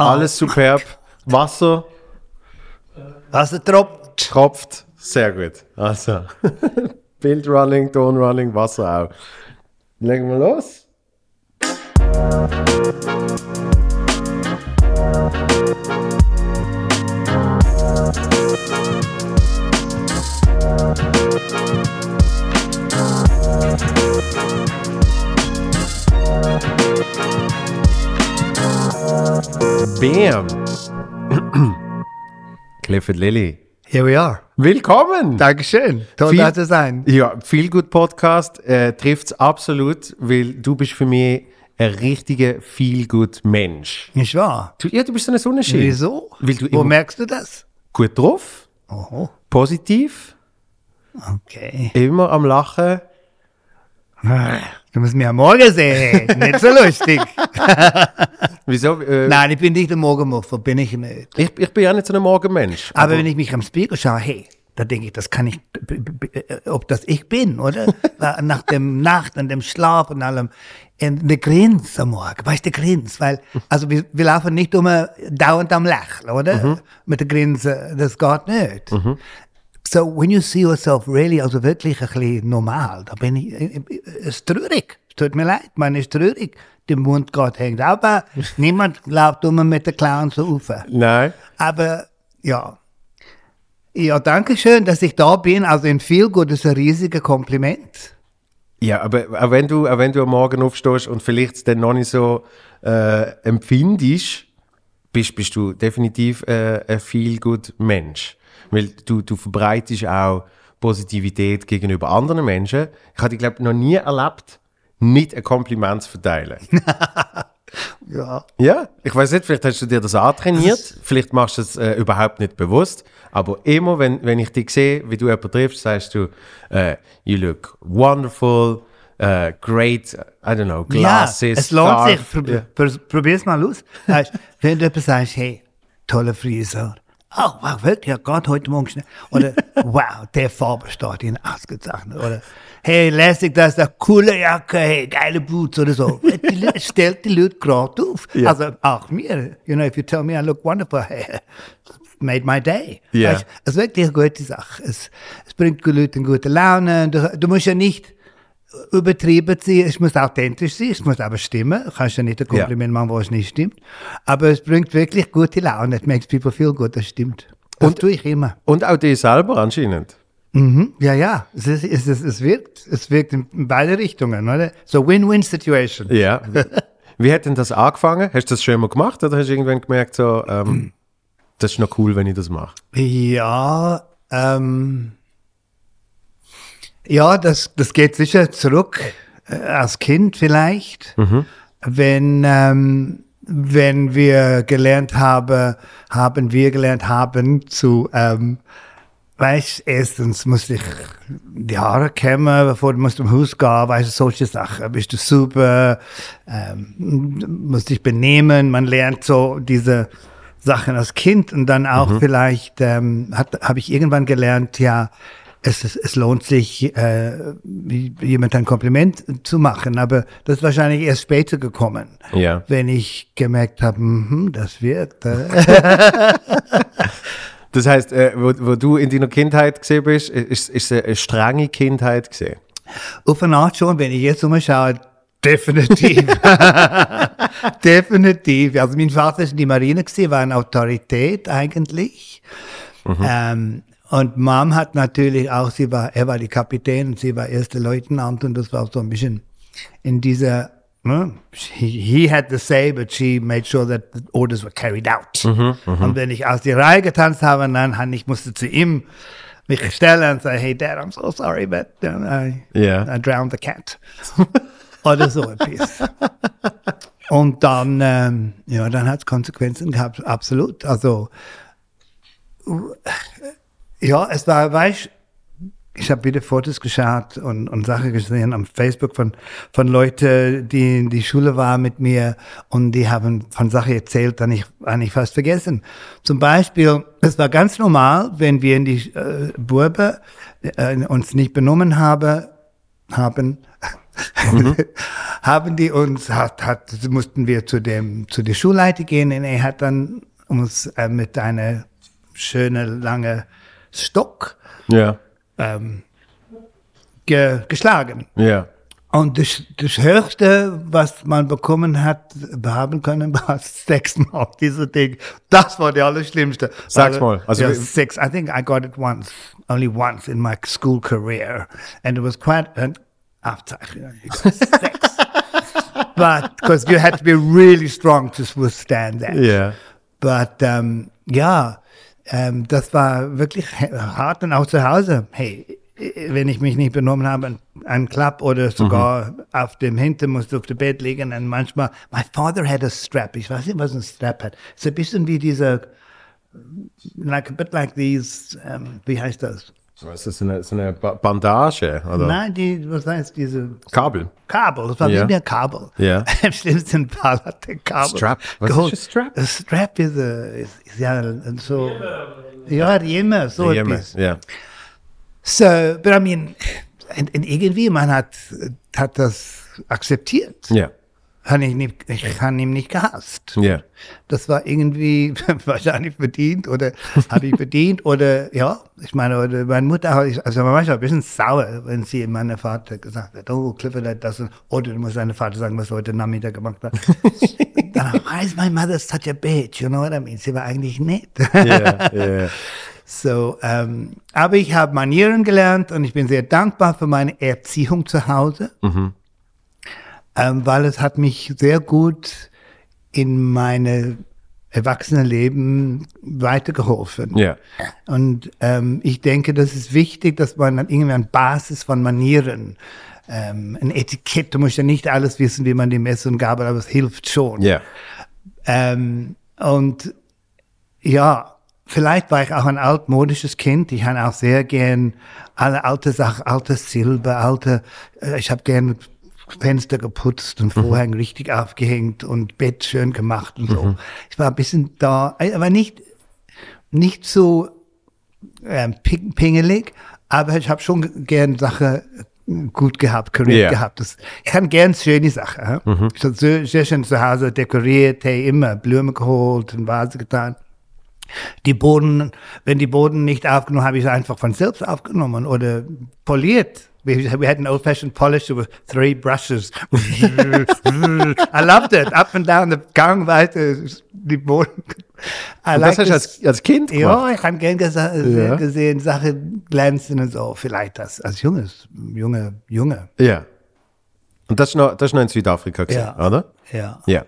Alles superb. Wasser Wasser tropft. tropft. Sehr gut. Also, Bild running, Ton running, Wasser auch. Legen wir los. Bam. Clifford Lilly. Here we are. Willkommen! Dankeschön. Toll, Viel- da zu sein. Ja, viel gut Podcast äh, trifft es absolut, weil du bist für mich ein richtiger viel gut Mensch. Nicht wahr? Du, ja, du bist so ein Sonnenschein. Wieso? Wo merkst du das? gut drauf, Oh, positiv, okay. immer am Lachen. Du musst am Morgen sehen. nicht so lustig. Wieso? Äh, Nein, ich bin nicht der Morgenmuffer, bin ich nicht. ich, ich bin ja nicht so ein Morgenmensch. Aber wenn ich mich am Spiegel schaue, hey, da denke ich, das kann ich, äh, ob das ich bin, oder? Nach dem Nacht und dem Schlaf und allem. Und der Grins am Morgen, weißt du, der Grins, weil, also wir, wir laufen nicht immer dauernd am Lächeln, oder? Mit der Grinse, das geht nicht. So, when you see yourself really, also wirklich ein bisschen normal, da bin ich, äh, äh, es ist traurig. Es tut mir leid, man ist traurig. Der Mund geht hängt aber niemand läuft immer mit der Clown so auf. Nein. Aber ja. Ja, danke schön, dass ich da bin. Also in viel gut ist ein riesiges Kompliment. Ja, aber auch wenn du, auch wenn du am Morgen aufstehst und vielleicht es dann noch nicht so äh, empfindest, bist, bist du definitiv äh, ein viel gut Mensch. Weil du, du verbreitest auch Positivität gegenüber anderen Menschen. Ich habe, glaube noch nie erlebt, nicht ein Kompliment zu verteilen. Ja. Ja, ich weiß nicht, vielleicht hast du dir das antrainiert, vielleicht machst du es äh, überhaupt nicht bewusst, aber immer, wenn, wenn ich dich sehe, wie du jemanden triffst, sagst du, äh, you look wonderful, äh, great, I don't know, glasses, ja, es lohnt scarf. sich. Prob Ja. pr probier's mal aus. Wenn du etwas sagst, hey, tolle Frisur. Oh, wow, wirklich, ja, Gott, heute Morgen schnell. Oder, wow, der Farbe steht Ihnen ausgezeichnet. Oder, hey, lässig, das ist eine coole Jacke, hey, geile Boots oder so. Die Leute- stellt die Leute gerade auf. Ja. Also, auch mir. You know, if you tell me I look wonderful, hey, made my day. Ja. Weißt, es ist wirklich eine gute Sache. Es, es bringt die Leute in gute Laune. Du, du musst ja nicht übertrieben sein, es muss authentisch sein, es muss aber stimmen. Du kannst ja nicht ein Kompliment machen, wo es nicht stimmt. Aber es bringt wirklich gute Laune. It makes people feel good, das stimmt. Das Und- tue ich immer. Und auch dir selber anscheinend. Mhm. Ja, ja, es, ist, es, ist, es wirkt. Es wirkt in beide Richtungen, oder? So Win-Win-Situation. Ja. wie hat denn das angefangen? Hast du das schon mal gemacht oder hast du irgendwann gemerkt, so, ähm, das ist noch cool, wenn ich das mache? Ja, ähm, ja, das, das geht sicher zurück äh, als Kind vielleicht, wenn, ähm, wenn wir gelernt haben, haben wir gelernt haben zu, ähm, weißt, erstens musste ich die Haare kämmen, bevor du musst zum Haus gehen, weißt du, solche Sachen, bist du super, ähm, musst dich benehmen, man lernt so diese Sachen als Kind und dann auch vielleicht ähm, habe ich irgendwann gelernt, ja, es, ist- es lohnt sich, äh, jemand ein Kompliment zu machen, aber das ist wahrscheinlich erst später gekommen, Ja. wenn ich gemerkt habe, hm, das wirkt. Äh. Das heißt, äh, wo, wo du in deiner Kindheit gesehen bist, ist, ist es eine strenge Kindheit gesehen. Auf eine Art schon, wenn ich jetzt umschaue, definitiv. definitiv. Also mein Vater ist in die Marine gewesen, war eine Autorität eigentlich. Ähm, und Mom hat natürlich auch, sie war, er war die Kapitän und sie war erste Leutnant und das war so ein bisschen in dieser, ne, he, he had the say, but she made sure that the orders were carried out. Und wenn ich aus die Reihe getanzt habe, dann ich musste zu ihm mich stellen und sagen, hey Dad, I'm so sorry, but I, Ja. I drowned the cat. Oder so etwas. Und dann, ähm, ja, dann hat es Konsequenzen gehabt, absolut. Also, ja, es war, weißt ich habe wieder Fotos geschaut und, und Sachen gesehen am Facebook von, von Leuten, die in die Schule waren mit mir und die haben von Sachen erzählt, die ich eigentlich fast vergessen. Zum Beispiel, es war ganz normal, wenn wir in die äh, Burbe äh, uns nicht benommen habe, haben, haben die uns, hat, hat, mussten wir zu dem, zu der Schulleiter gehen und er hat dann uns äh, mit einer schönen langen Stock Ja. ähm, ge, geschlagen. Ja. Und das, das Höchste, was man bekommen hat, haben können, war sechsmal diese Ding. Das war der Allerschlimmste. Sechsmal? Also ja, wie- six. I think I got it once, only once in my school career. And it was quite an after six. but because you had to be really strong to withstand that. Ja. But ähm, ja, ähm, das war wirklich hart und auch zu Hause. Hey, wenn ich mich nicht benommen habe, ein, Klapp oder sogar auf dem Hintern musste auf dem Bett liegen und manchmal, my father had a strap. Ich weiß nicht, was ein Strap hat. Es ist ein bisschen wie diese, like a bit like these, ähm, wie heißt das? Was ist das, eine, eine Ba- Bandage oder Nein, die, was heißt diese Kabel? Kabel, das war wie ein Kabel. Ja. Im schlimmsten Fall hat der Kabel. Strap. Was geholt. ist Strap? Ein Strap ist, ist, ist ja so. Ja, Riemen, so Riemen, etwas. Ja. So, but I mean, irgendwie, man hat, hat das akzeptiert. Ja. Kann ich, nicht, ich kann ihm nicht gehasst. Ja. Das war irgendwie wahrscheinlich verdient oder habe ich verdient oder ja, ich meine, oder meine Mutter, hat- also man war schon ein bisschen sauer, wenn sie meinem Vater gesagt hat, oh, Clifford hat das und, oder du musst deinem Vater sagen, was er heute Nachmittag gemacht hat. Dann, why is my mother such a bitch? You know what I mean? Sie war eigentlich nett. Ja. Ja. So, ähm, aber ich habe Manieren gelernt und ich bin sehr dankbar für meine Erziehung zu Hause, ähm, weil es hat mich sehr gut in meine Erwachsenenleben weitergeholfen. Ja. Und ähm, ich denke, das ist wichtig, dass man dann irgendwie eine Basis von Manieren, ähm, ein Etikett, du musst ja nicht alles wissen, wie man die Messer und Gabel, aber es hilft schon. Ja. Ähm, und ja, vielleicht war ich auch ein altmodisches Kind. Ich habe auch sehr gern alle alte Sachen, alte Silber, alte, äh, ich habe gern Fenster geputzt und Vorhänge richtig aufgehängt und Bett schön gemacht und so. Ich war ein bisschen da, äh, aber nicht, nicht so ähm, ping- pingelig, aber ich habe schon gern Sachen gut gehabt, korrekt Ja. gehabt. Das, ich kann gern schöne Sachen. hä? Ich habe sehr, sehr schön zu Hause dekoriert, hey, immer Blumen geholt und Vase getan. Die Boden, wenn die Boden nicht aufgenommen, habe ich sie einfach von selbst aufgenommen oder poliert. We, we had an old-fashioned polish with three brushes. I loved it. Up and down the Gang weiter, die Boden. I Und das hast du als, als Kind gemacht? ja, ich habe gern Ja. gesehen, Sachen glänzen und so. Vielleicht das als junges, junge, junge. Ja. Und das ist noch, das ist noch in Südafrika, gewesen, Ja. oder? Ja, Ja.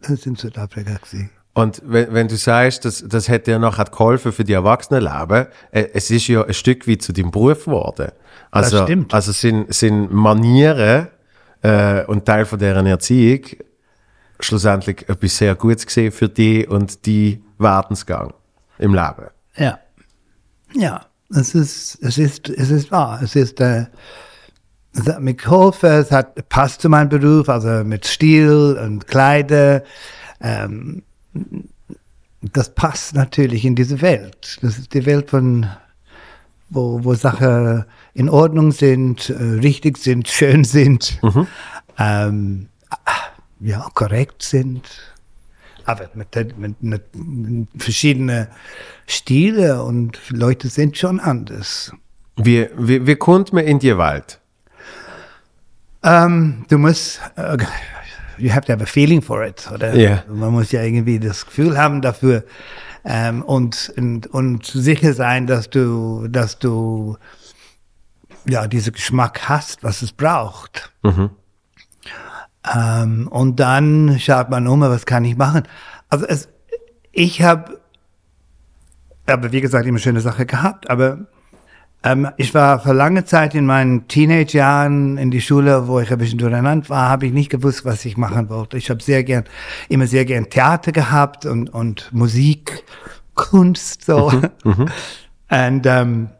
das ist in Südafrika gewesen. Und wenn, wenn du sagst, das, das hätte dir nachher geholfen für die Erwachsenenleben, äh, es ist ja ein Stück wie zu deinem Beruf geworden. Also, stimmt. Also sind, sind Manieren äh, und Teil von deren Erziehung schlussendlich etwas sehr Gutes gesehen für dich und die Werdensgang im Leben. Ja. Ja, es ist, es ist, es ist wahr. Es ist, äh, es hat mir geholfen, es hat passt zu meinem Beruf, also mit Stil und Kleider. Ähm, das passt natürlich in diese Welt. Das ist die Welt von, wo, wo Sachen in Ordnung sind, äh, richtig sind, schön sind, ähm, ja, korrekt sind. Aber mit, mit, mit verschiedenen Stile und Leute sind schon anders. Wie, wie, wie kommt man in die Welt? Ähm, du musst, äh, you have to have a feeling for it, oder? Ja. Man muss ja irgendwie das Gefühl haben dafür ähm, und, und, und sicher sein, dass du, dass du ja diesen Geschmack hast, was es braucht. Ähm, und dann schaut man um, was kann ich machen? Also es, ich habe, aber wie gesagt, immer schöne Sache gehabt, aber ähm, ich war für lange Zeit in meinen Teenage-Jahren in die Schule, wo ich ein bisschen durcheinander war, habe ich nicht gewusst, was ich machen wollte. Ich habe sehr gern, immer sehr gern Theater gehabt und, und Musik, Kunst, so. Und ähm,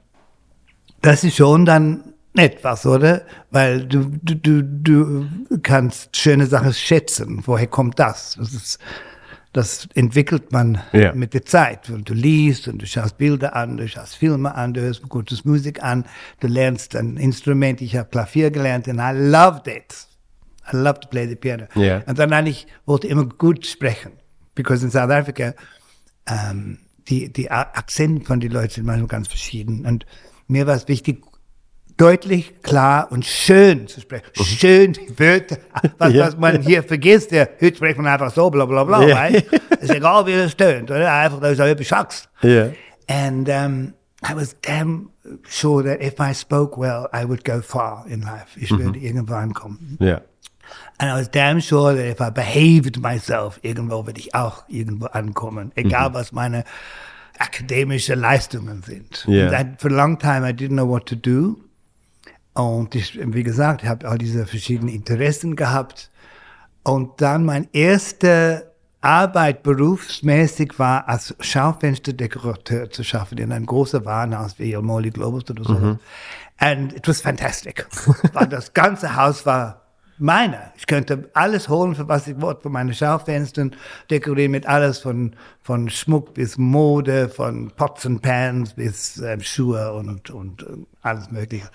das ist schon dann etwas, oder? Weil du, du, du, du kannst schöne Sachen schätzen. Woher kommt das? Das ist, das entwickelt man Ja. mit der Zeit. Und du liest und du schaust Bilder an, du schaust Filme an, du hörst gutes Musik an, du lernst ein Instrument. Ich habe Klavier gelernt und I loved it. I loved to play the piano. Ja. Und dann eigentlich wollte ich immer gut sprechen. Because in South Africa, ähm, die, die A- Akzente von den Leuten sind manchmal ganz verschieden. Und mir war es wichtig, deutlich, klar und schön zu sprechen. Schön die Wörter. Was, Ja. was man hier vergisst, der heute spricht man einfach so, bla bla bla. Ja. Right? Ist egal, wie es tönt. Oder? Einfach, dass du etwas sagst. Ja. And um, I was damn sure that if I spoke well, I would go far in life. Ich würde irgendwann kommen. Ja. And I was damn sure that if I behaved myself, irgendwo würde ich auch irgendwo ankommen. Egal, was meine akademische Leistungen sind. Ja. And that, for a long time, I didn't know what to do. Und ich, wie gesagt, ich habe all diese verschiedenen Interessen gehabt. Und dann mein erste Arbeit berufsmäßig war, als Schaufensterdekorateur zu schaffen in ein großes Warenhaus wie Molly Globus oder so. And it was fantastic. Das ganze Haus war meiner. Ich könnte alles holen, für was ich wollte, von meinen Schaufenstern, dekorieren mit alles von, von Schmuck bis Mode, von Pots and Pans bis ähm, Schuhe und, und äh, alles mögliche.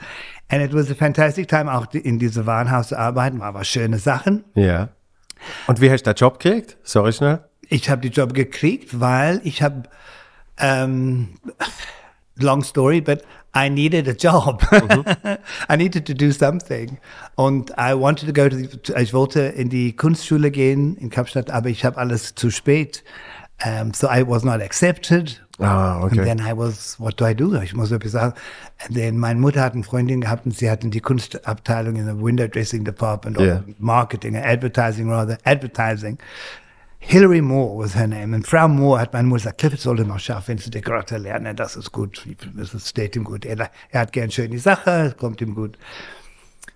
And it was a fantastic time, auch die- in diesem Warenhaus zu arbeiten, war aber schöne Sachen. Ja. Und wie hast du den Job gekriegt? Sorry schnell. Ich habe die Job gekriegt, weil ich habe, ähm, long story, but I needed a job. I needed to do something. Und I wanted to go to, the, ich wollte in die Kunstschule gehen in Kapstadt, aber ich habe alles zu spät. Um, so I was not accepted. Ah, And okay. then I was, what do I do? Ich muss etwas sagen. And then meine Mutter hat eine Freundin gehabt und sie hatten die Kunstabteilung in the window dressing department or Yeah. marketing, advertising rather, advertising. Hillary Moore was her name. Und Frau Moore hat meine Mutter gesagt, Clifford sollte noch Schaufensterdekorator lernen, das ist gut, das steht ihm gut. Er, er hat gern schön die Sache, es kommt ihm gut.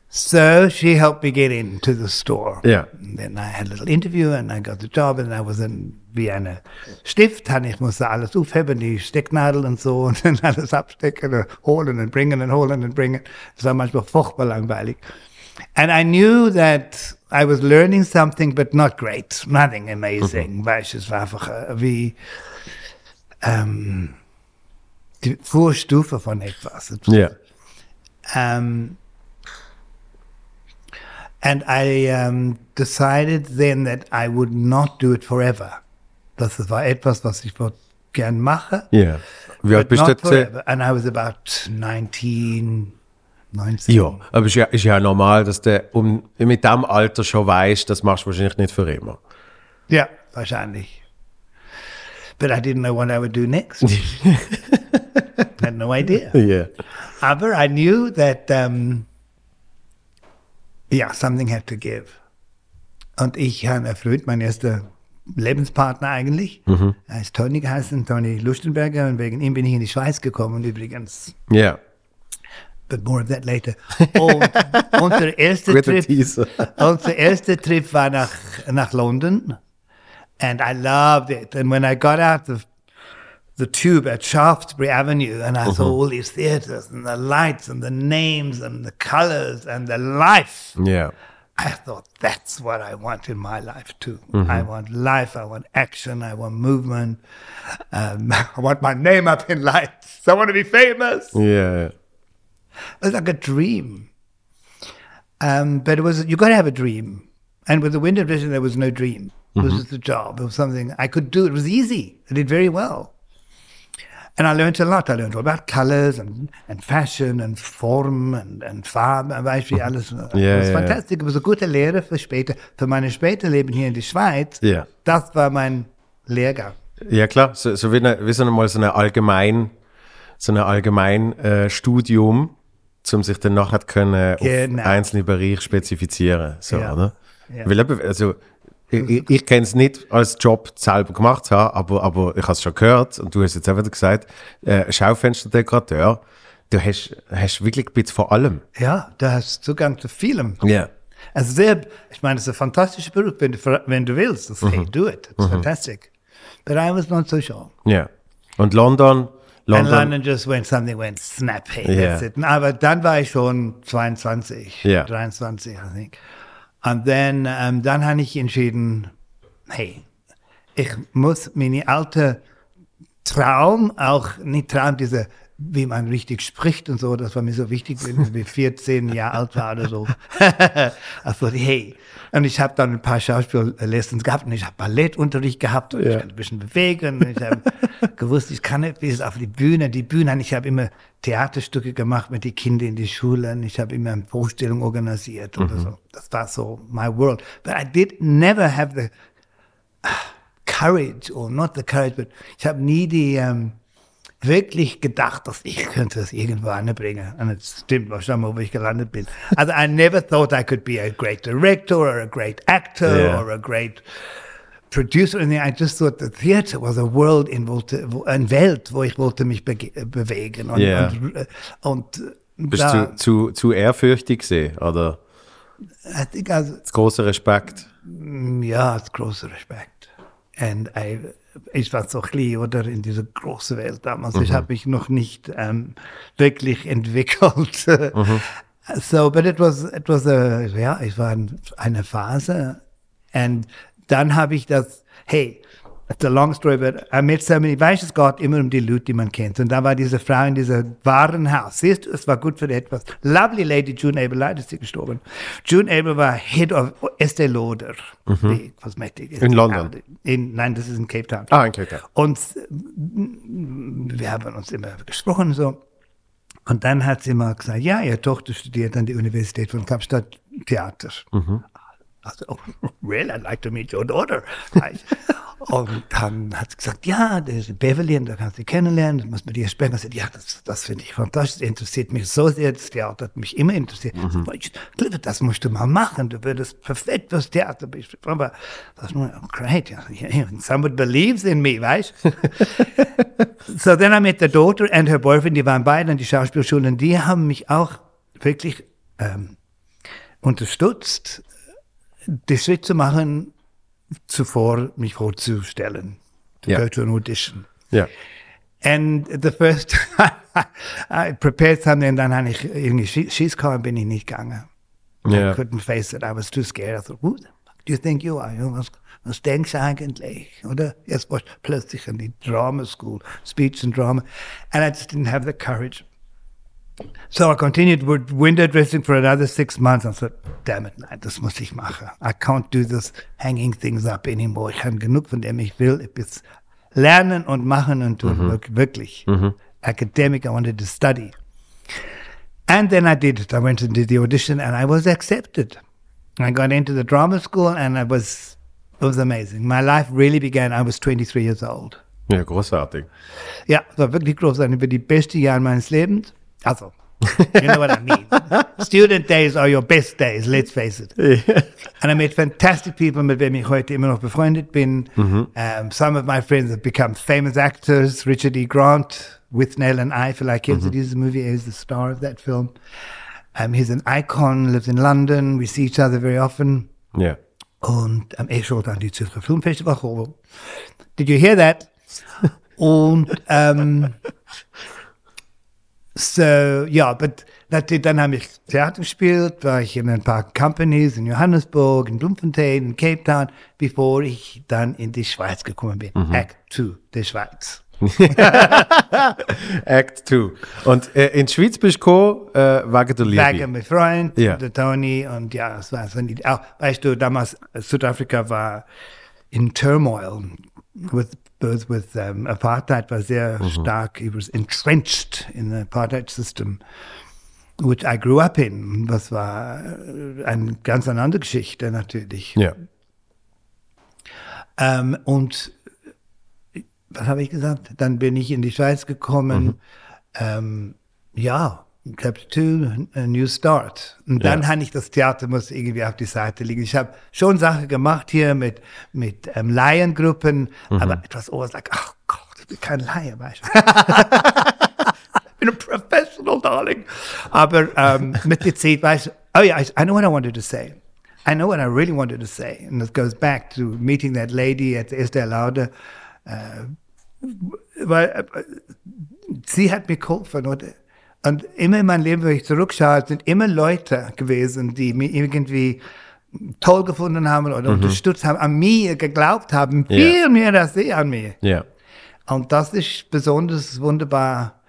So she helped me get into the store. Ja. And then I had a little interview and I got the job and I was in wie eine Stift, und ich musste alles aufheben, die Stecknadel und so und dann alles abstecken und holen und bringen und holen und bringen. Das war manchmal furchtbar langweilig. And I knew that I was learning something, but not great, nothing amazing, weil ich, es war einfach äh, wie ähm, die Vorstufe von etwas. Ja. um, and I um, decided then that I would not do it forever. Das war etwas, was ich gern mache. Ja. Wie alt bist du not jetzt? forever. And I was about 19, 19. Ja, aber ist ja, ist ja normal, dass du um, mit dem Alter schon weißt, das machst du wahrscheinlich nicht für immer. Ja, wahrscheinlich. But I didn't know what I would do next. Had no idea. Ja. Aber I knew that, um, yeah, something had to give. Und ich habe erfreut, mein erster Lebenspartner eigentlich. Er ist Tony geheißen, Tony Lustenberger. Und wegen ihm bin ich in die Schweiz gekommen übrigens. Ja. But more of that later. Und unser erster Trip, unser erster Trip war nach, nach London. And I loved it. And when I got out of the tube at Shaftesbury Avenue and I saw all these theaters and the lights and the names and the colors and the life, Ja. I thought that's what I want in my life too. I want life, I want action, I want movement. Um, I want my name up in lights. I want to be famous. Ja. It was like a dream. Um, but it was you got to have a dream. And with the window vision, there was no dream. It was just a job. It was something I could do. It was easy. I did very well. And I learned a lot. I learned all about colors and, and fashion and form and, and Farben. du, wie alles. Ja, it was ja. fantastic. It was a gute Lehre für später. Für meine später Leben hier in der Schweiz. Ja. Das war mein Lehrgang. Ja klar, so, so wie, eine, wie so einmal so eine allgemein, so ein allgemein äh, Studium, um sich dann nachher können Genau. auf einzelne Bereiche spezifizieren. So, Ja. oder? Ja. Weil also ich, ich, ich kenne es nicht als Job selber gemacht haben, aber, aber ich habe es schon gehört und du hast jetzt auch wieder gesagt, äh, Schaufensterdekorateur, du hast, hast wirklich ein bisschen vor allem. Ja, du hast Zugang zu vielem. Ja. Also sehr, ich meine, es ist ein fantastischer Beruf, wenn du, wenn du willst. Das, Hey, do it. It's fantastic. But I was not so sure. Ja. Und London, And London, London just when something went snappy. That's Yeah. it. Aber dann war ich schon 22, Yeah. 23, I think. Und then, ähm, dann habe ich entschieden, hey, ich muss meine alte Traum, auch nicht Traum, diese, wie man richtig spricht und so, das war mir so wichtig, wenn ich 14 Jahre alt war oder so. also, hey. Und ich habe dann ein paar Schauspiellessons gehabt und ich habe Ballettunterricht gehabt und Ja. ich kann ein bisschen bewegen. Und ich habe gewusst, ich kann nicht bis auf die Bühne. Die Bühne, ich habe immer Theaterstücke gemacht mit den Kindern in die Schulen. Ich habe immer Vorstellungen organisiert oder so. Das war so my world. But I did never have the courage, or not the courage, but ich habe nie die ähm, wirklich gedacht, dass ich könnte das irgendwo anbringen. Und es stimmt wahrscheinlich, wo ich gelandet bin. Also I never thought I could be a great director or a great actor Yeah. or a great producer. And I just thought the theater was a world in wollte, wo, eine Welt, wo ich wollte mich bege bewegen. Und, Yeah. und, äh, und äh, Bist da, du zu, zu ehrfürchtig gesehen, oder? I think großer Respekt. Ja, es großer Respekt. Und I, ich war so klein, oder, in dieser großen Welt damals. Ich habe mich noch nicht ähm, wirklich entwickelt. So, but it was, it was a, ja, es war ein, eine Phase. Und dann habe ich das, hey, it's a long story, but I met so many, weißt es geht immer um die Leute, die man kennt. Und da war diese Frau in diesem Warenhaus. Siehst du, es war gut für etwas. Lovely lady, June Abel, leider ist sie gestorben. June Abel war Head of Estee Lauder, die Kosmetik. In London? In, nein, das ist in Cape Town. Ah, in Cape Town. Und mm, wir haben uns immer gesprochen so. Und dann hat sie mal gesagt, ja, ihre Tochter studiert an der Universität von Kapstadt Theater. Also, oh, really, I'd like to meet your daughter. und dann hat sie gesagt, ja, der ist Beverly, und da kannst du sie kennenlernen, das muss mit ihr sprechen. Ich sagte, ja, das, das finde ich fantastisch, das interessiert mich so sehr, das Theater hat mich immer interessiert. Ich, Clifford, das musst du mal machen, du würdest perfekt fürs Theater beschreiben. Aber das war oh, great, yeah, someone believes in me, weißt So then I met the daughter and her boyfriend, die waren beide an die Schauspielschule und die haben mich auch wirklich ähm, unterstützt, den Schritt zu machen, zuvor mich vorzustellen. To Ja. go to an audition. Ja. And the first time I prepared something, und dann habe ich irgendwie Schie- Schießkorn bin ich nicht gegangen. Ja. I couldn't face it. I was too scared. I thought, who the fuck do you think you are? Was, was denkst du eigentlich? Oder? Jetzt war ich plötzlich in die Drama School, Speech and Drama. And I just didn't have the courage. So I continued with window dressing for another six months. I thought, damn it, nein, das muss ich machen. I can't do this hanging things up anymore. Ich habe genug von dem ich will. Will lernen und machen und tun. Wirk- Wirklich. Academic, I wanted to study. And then I did it. I went and did the audition and I was accepted. I got into the drama school and I was, it was amazing. My life really began, I was 23 years old. Ja, großartig. Ja, war wirklich großartig. Über die besten Jahre meines Lebens. Also, you know what I mean. Student days are your best days, let's face it. And I met fantastic people, mit denen ich heute immer noch befreundet bin. Um, some of my friends have become famous actors. Richard E. Grant, Withnail and I, vielleicht kennst du dieses Movie, er ist the star of that film. Um, he's an icon, lives in London. We see each other very often. Ja. Und am ich sollte an die Zürcher Filmfestival. Did you hear that? Und ähm, so, ja, but natürlich, dann habe ich Theater gespielt, war ich in ein paar Companies in Johannesburg, in Bloemfontein, in Cape Town, bevor ich dann in die Schweiz gekommen bin. Act 2, der Schweiz. Act 2. Und äh, in die Schweiz bist du gekommen, äh, wegen der Liebe. Wegen mein Freund, Ja. der Tony, und ja, es war so nicht, auch, weißt du, damals, Südafrika war in turmoil with, with, with um, Apartheid war sehr stark, it was entrenched in the Apartheid system, which I grew up in. Das war äh, eine ganz andere Geschichte natürlich. Ja. Ähm, und äh, was habe ich gesagt? Dann bin ich in die Schweiz gekommen. Ähm, ja, Chapter 2, a New Start. Und dann Ja. habe ich das Theater muss irgendwie auf die Seite liegen. Ich habe schon Sachen gemacht hier mit, mit ähm, Laiengruppen, aber it was always like, oh Gott, ich bin kein Laie, weißt du. ich bin ein Professional, darling. Aber ähm, mit der Zeit weißt du, oh ja, I, I know what I wanted to say. I know what I really wanted to say. And it goes back to meeting that lady at the Estee Lauder. Äh, weil äh, sie hat mir geholfen. Oder? Und immer in meinem Leben, wenn ich zurückschaue, sind immer Leute gewesen, die mir irgendwie toll gefunden haben oder unterstützt haben, an mir geglaubt haben, Ja. viel mehr als sie an mir. Ja. Und das ist besonders wunderbar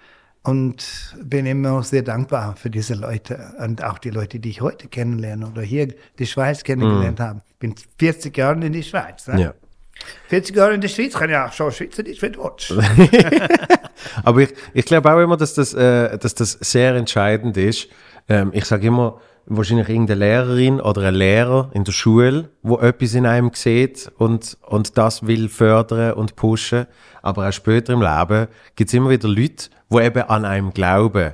und bin immer noch sehr dankbar für diese Leute und auch die Leute, die ich heute kennenlerne oder hier die Schweiz kennengelernt habe. Bin 40 Jahre in die Schweiz. Ne? ja. 40 Jahre in der Schweiz kann ja auch schon Schweizerdeutsch für Deutsch. Aber ich, ich glaube auch immer, dass das, äh, dass das sehr entscheidend ist. Ähm, ich sage immer, wahrscheinlich irgendeine Lehrerin oder ein Lehrer in der Schule, wo etwas in einem sieht und, und das will fördern und pushen. Aber auch später im Leben gibt es immer wieder Leute, die eben an einem glauben.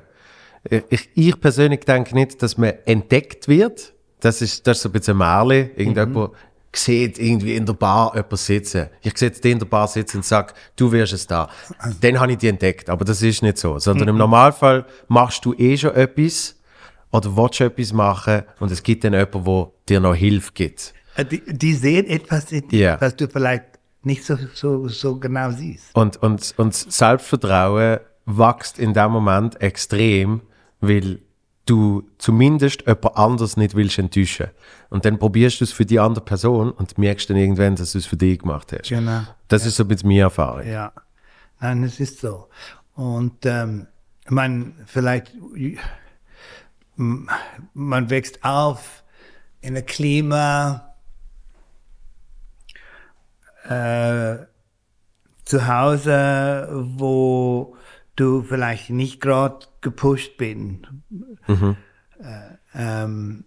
Äh, Ich, ich persönlich denke nicht, dass man entdeckt wird. Das ist, das ist so ein bisschen Märchen. Irgendjemand sieht irgendwie in der Bar jemand sitzen. Ich sehe den in der Bar sitzen und sage, du wirst es da. Dann habe ich die entdeckt. Aber das ist nicht so. Sondern im Normalfall machst du eh schon etwas oder willst etwas machen und es gibt dann jemanden, der dir noch Hilfe gibt. Äh, Die, die sehen etwas in dir, Ja. was du vielleicht nicht so, so, so genau siehst. Und, und, und Selbstvertrauen wächst in dem Moment extrem, weil du zumindest jemand anders nicht willst enttäuschen. Und dann probierst du es für die andere Person und merkst dann irgendwann, dass du es für dich gemacht hast. Genau. Das ist so ein bisschen meine Erfahrung. Ja, nein, es ist so. Und ähm, man vielleicht, m- man wächst auf in einem Klima äh, zu Hause, wo du vielleicht nicht gerade gepusht bin. Äh, ähm,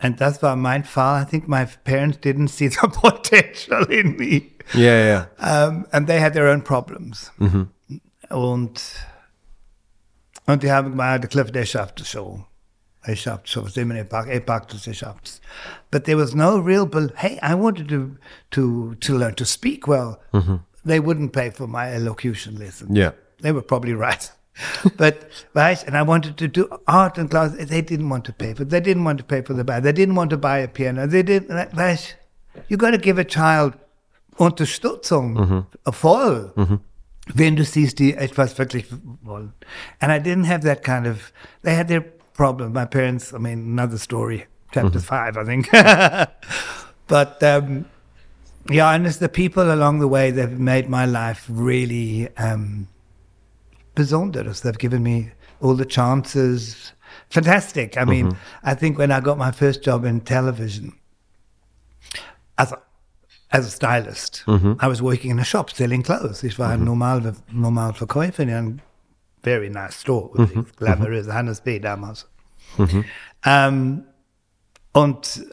and that's why my Fall. I think my parents didn't see the potential in me. Yeah, ja. Um, and they had their own problems. Und, und die haben Cliff, der schafft es schon. Er schafft es schon. Simon, er packt, er packt es, er schafft es. But there was no real, bel hey, I wanted to, to, to learn to speak well. They wouldn't pay for my elocution lesson. Yeah. They were probably right. but right, and I wanted to do art and class. They didn't want to pay for. They didn't want to pay for the band. They didn't want to buy a piano. They didn't. Right, you got to give a child Unterstützung voll, wenn du siehst, die etwas wirklich wollen. And I didn't have that kind of. They had their problem. My parents. I mean, another story. Chapter five, I think. but. Um, yeah, and it's the people along the way that made my life really um, besonders. They've given me all the chances. Fantastic. I mean, I think when I got my first job in television, as a, as a stylist, I was working in a shop selling clothes. Ich war ein normal, normal Verkäufer in einem very nice store, übrigens, glamorous, Hannes B. damals. Ähm, und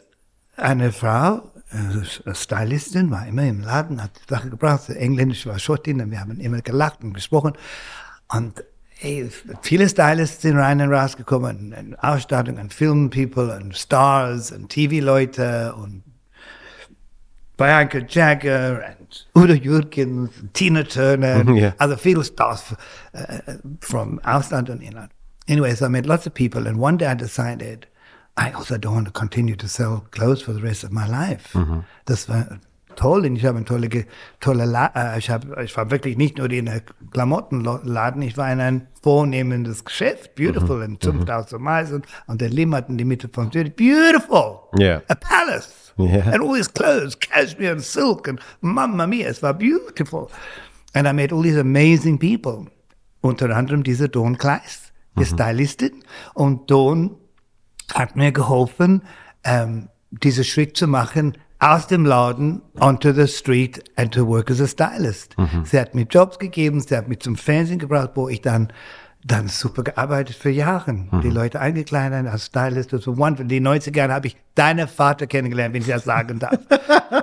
eine Frau, äh, Stylistin, war immer im Laden, hat Sachen gebracht. Englisch war Schottin, und wir haben immer gelacht und gesprochen. Und ey, viele Stylists sind rein und rausgekommen, und Ausstattung, und Film-People, und Stars, und TV-Leute, und Bianca Jagger, und Udo Jürgens, Tina Turner, and Yeah. other viele Stars uh, from Ausland und Inland. Anyway, so I met lots of people, and one day I decided I also don't want to continue to sell clothes for the rest of my life. Das war toll, und ich habe eine tolle, tolle La äh, ich, habe, ich war wirklich nicht nur in einem Klamottenladen, ich war in ein vornehmendes Geschäft, beautiful, in 5000 Meilen, und der Limmat in die Mitte von Zürich, beautiful, Ja. a palace. Yeah. And all these clothes, cashmere and silk, and mamma mia, it was beautiful. And I met all these amazing people. Unter anderem diese Don Kleist, die Stylistin. Und Don hat mir geholfen, ähm, diesen Schritt zu machen, aus dem Laden onto the street and to work as a stylist. Sie hat mir Jobs gegeben, sie hat mich zum Fernsehen gebracht, wo ich dann dann super gearbeitet für Jahre. Die Leute eingekleidet als Stylist. Das war wonderful. In den 90ern habe ich deinen Vater kennengelernt, wenn ich das sagen darf.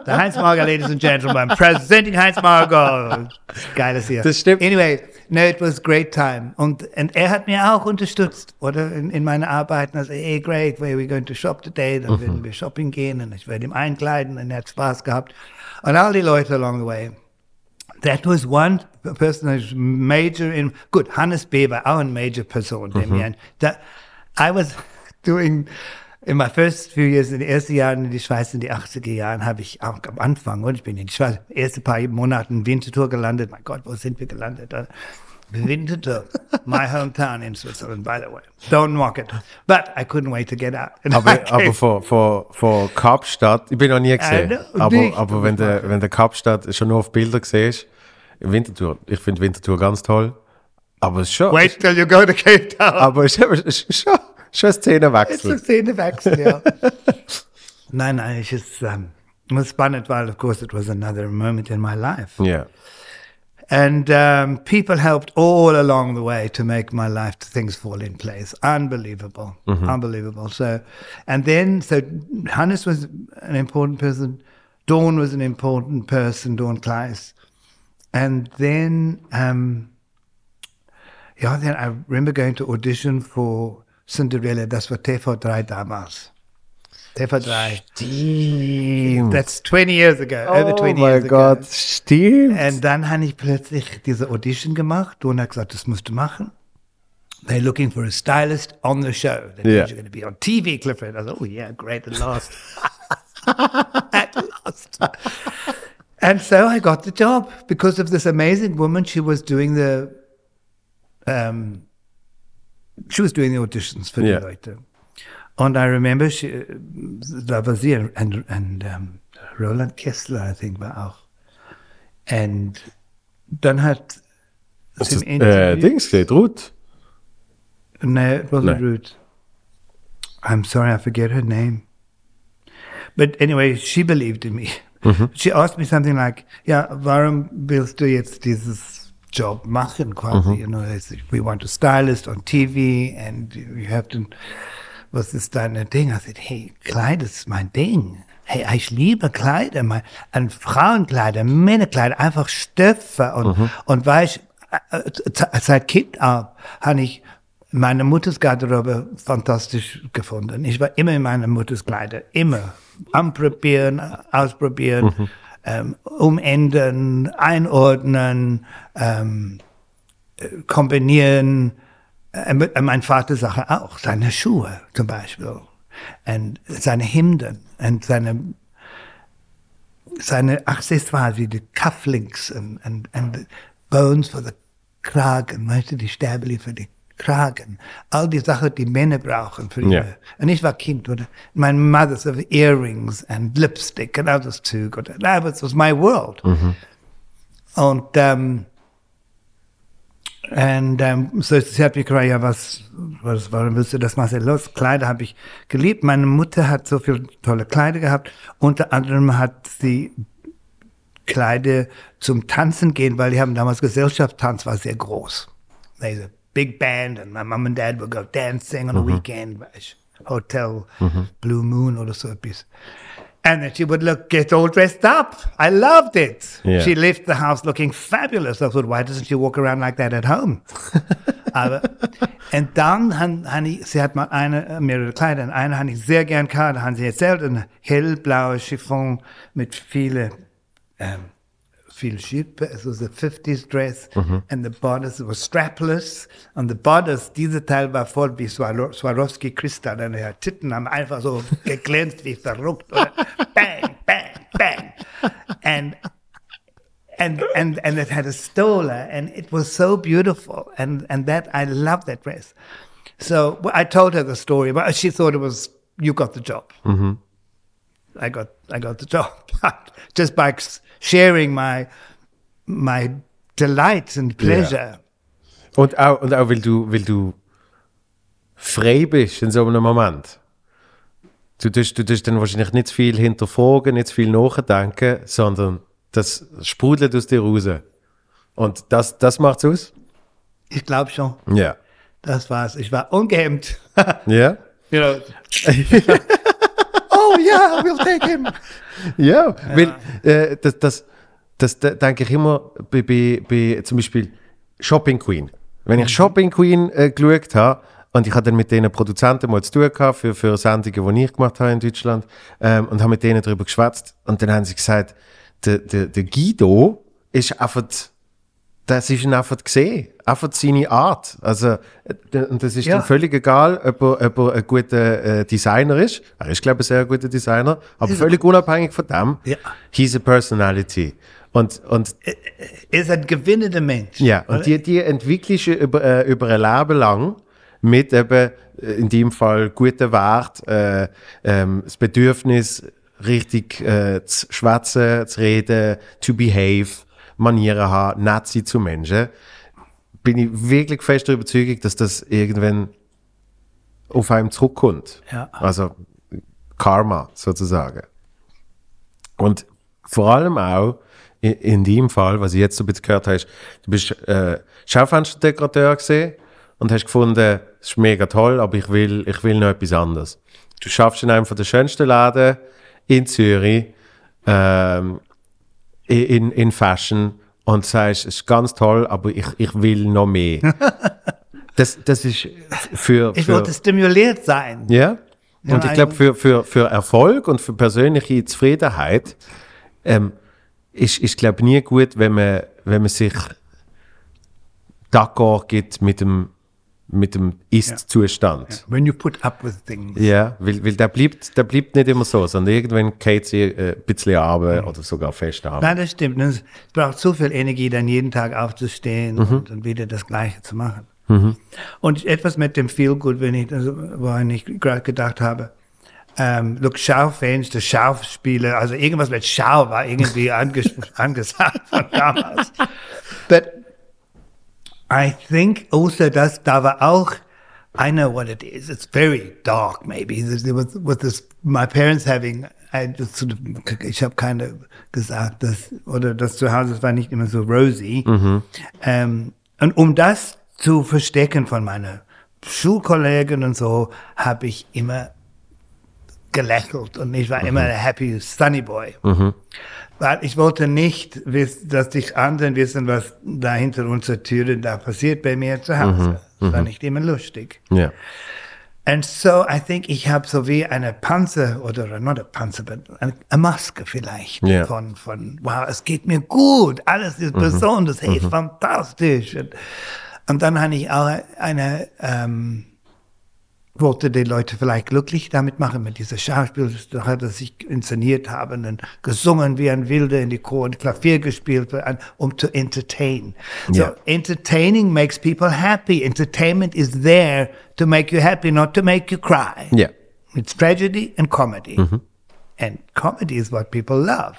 Der Heinz Marger, Ladies and Gentlemen, presenting Heinz Marger. Geiles hier. Das stimmt. Anyway, no, it was great time. Und, und er hat mir auch unterstützt, oder? In, in meiner Arbeit. Also, hey, great, where are we going to shop today? Dann werden wir shopping gehen und ich werde ihm einkleiden und er hat Spaß gehabt. Und all die Leute along the way. That was one person who's major in, good, Hannes Beber, auch ein major Person. Mm that, I was doing, in my first few years, in den ersten Jahren in die Schweiz, in die 80er Jahren, habe ich auch am Anfang, und ich bin in die Schweiz, erste paar Monate in Winterthur gelandet. Mein Gott, wo sind wir gelandet? Winterthur, my hometown in Switzerland, by the way. Don't mock it. But I couldn't wait to get out. And Aber, aber von, von, von Kapstadt, ich bin noch nie gesehen, aber, nicht. aber wenn der, wenn der Kapstadt schon nur auf Bilder siehst, Winterthur, ich finde Winterthur ganz toll, aber es ist schon, wait till you go to Cape Town. aber es ist schon, schon ein It's a Szenenwechsel. Szenewechsel, ja. nein, nein, ich ist, um, it was spannend, while of course it was another moment in my life. Yeah. And um, people helped all along the way to make my life things fall in place. Unbelievable, unbelievable. So, and then so Hannes was an important person. Dawn was an important person. Dawn Kleiss. And then, um, yeah, then I remember going to audition for Cinderella. Das war TV3 damals. TV3. Stimmt. That's 20 years ago. over 20 oh years mein ago. Gott, stimmt. Und dann habe ich plötzlich diese Audition gemacht und hat gesagt, das musst du machen. They're looking for a stylist on the show. That Yeah. means you're going to be on TV, Clifford. I thought, oh yeah, great, at last. at last. and so I got the job because of this amazing woman. She was doing the, um, she was doing the auditions for Yeah. Leute. Und I remember, she, da war sie and, and um, Roland Kessler, I think, war auch. And dann hat Das sie ist, im äh, Interview, Dings gesehen, Ruth. no, it wasn't No. Ruth. I'm sorry, I forget her name. But anyway, she believed in me. She asked me something like, ja, warum willst du jetzt dieses Job machen quasi? You know, we want a stylist on TV and you have to, was ist dein Ding? I said, hey, Kleid ist mein Ding. Hey, ich liebe Kleider, mein, an Frauenkleider, Männerkleider, einfach Stöpfe und, und weil ich, äh, äh, seit Kind ab, habe ich meine Mutters Garderobe fantastisch gefunden. Ich war immer in meiner Mutters Kleider, immer. Anprobieren, ausprobieren, ähm, umändern, einordnen, ähm, äh, kombinieren. Äh, mein Vater Sache auch, seine Schuhe zum Beispiel. Und seine Hemden und seine seine Accessoires wie die Cufflinks und, Bones für den Kragen, weißt du, die Stäbeli für die Kragen. All die Sachen, die Männer brauchen für Ja. ihre. Und ich war Kind, oder? My mother's of earrings and lipstick and all das Zeug. Oder? That was, my world. Und, ähm, und ähm, so sie hat mich gefragt, ja, was, was, warum willst du das machen? Los, Kleider habe ich geliebt. Meine Mutter hat so viele tolle Kleider gehabt. Unter anderem hat sie Kleider zum Tanzen gehen, weil die haben damals Gesellschaftstanz war sehr groß. There's a big band and my mom and dad would go dancing on mm-hmm. a weekend, weiß, Hotel mm-hmm. Blue Moon oder so etwas. And then she would look, get all dressed up. I loved it. Yeah. She left the house looking fabulous. I thought, why doesn't she walk around like that at home? Uh, Aber, und dann han, han ich, sie hat mal eine, mehrere Kleider, und eine habe ich sehr gern gehabt, haben sie erzählt, ein hellblauer Chiffon mit viele, ähm, viel es was a 50s dress, mm-hmm. and the bodice was strapless, And the bodice, diese Teil war voll wie Swarovski Kristall, und die Titten haben einfach so geglänzt wie verrückt, oder? bang, bang, bang, and and and and it had a stola and it was so beautiful and and that I love that dress. So I told her the story, but she thought it was you got the job. Mm-hmm. I got I got the job just by sharing my my delight and pleasure. Und auch, und auch weil, du, weil du frei bist in so einem Moment. Du tust, du tust dann wahrscheinlich nicht zu viel hinterfragen, nicht zu viel nachdenken, sondern das sprudelt aus dir raus. Und das, das macht's aus? Ich glaube schon, Ja. das war's. Ich war ungehemmt. Ja? you know. oh yeah, we'll take him. Ja, weil äh, das, das, das, da denke ich immer bei, bei, bei zum Beispiel Shopping Queen. Wenn ich Shopping Queen äh, geschaut habe und ich habe dann mit den Produzenten mal zu tun gehabt für, für Sendungen, die ich gemacht habe in Deutschland ähm, und habe mit denen darüber geschwätzt und dann haben sie gesagt, der, der, der Guido ist einfach, das ist ihn einfach gesehen, einfach seine Art. Also, und das ist Ja. dann völlig egal, ob er, ob er ein guter äh, Designer ist. Er ist, glaube ich, ein sehr guter Designer, aber völlig unabhängig von dem. Ja. He's a personality. Und, und ist ein gewinnender Mensch. ja, und die, die entwickelst du über, äh, über ein Leben lang mit eben, äh, in dem Fall, guten Wert, äh, ähm, das Bedürfnis, richtig äh, zu schwätzen, zu reden, to behave, Manieren haben, nett sein zu Menschen. Bin ich wirklich fest der Überzeugung, dass das irgendwann auf einem zurückkommt. Ja. Also Karma sozusagen. Und vor allem auch in, in dem Fall, was ich jetzt so ein bisschen gehört habe, ist, du bist äh, Schaufensterdekorateur gesehen und hast gefunden, es ist mega toll, aber ich will, ich will noch etwas anderes. Du schaffst in einem von der schönsten Läden in Zürich, ähm, in, in Fashion und sagst, es ist ganz toll, aber ich, ich will noch mehr. das, das ist für, Ich für wollte stimuliert sein. ja. Ja, Und ich glaube, für, für, für Erfolg und für persönliche Zufriedenheit ähm, ist, ist glaube nie gut, wenn man, wenn man sich d'accord gibt mit dem, mit dem Ist-Zustand. When you put up with things. Ja, weil, weil der, bleibt, der bleibt nicht immer so, sondern irgendwann geht sie äh, ein bisschen runter Mhm. oder sogar fest runter. Nein, das stimmt. Es braucht so viel Energie, dann jeden Tag aufzustehen Mhm. und, und wieder das Gleiche zu machen. Und etwas mit dem Feel Good, wenn ich, also, woran ich gerade gedacht habe. Ähm, look, Schaufans, der Schauspieler, also irgendwas mit Schau war irgendwie anges angesagt von damals. But I think also dass da war auch, I know what it is. It's very dark, maybe. It was with this, my parents having, I ich habe keine gesagt, dass, oder das Zuhause war nicht immer so rosy. Ähm, und um das zu verstecken von meinen Schulkollegen und so, habe ich immer gelächelt und ich war immer ein happy sunny boy. Weil ich wollte nicht, dass die anderen wissen, was da hinter unserer Türe da passiert bei mir zu Hause. Das war nicht immer lustig. Ja. And so I think ich habe so wie eine Panzer oder not a Panzer, but eine, Maske vielleicht Ja. von, von, wow, es geht mir gut, alles ist besonders, hey, fantastisch. Und, und dann habe ich auch eine, ähm, wollte die Leute vielleicht glücklich damit machen, mit dieser Schauspielsache, dass ich inszeniert habe und gesungen wie ein Wilder in die Chor und Klavier gespielt, um to entertain. So Ja. entertaining makes people happy. Entertainment is there to make you happy, not to make you cry. Ja. It's tragedy and comedy. And comedy is what people love.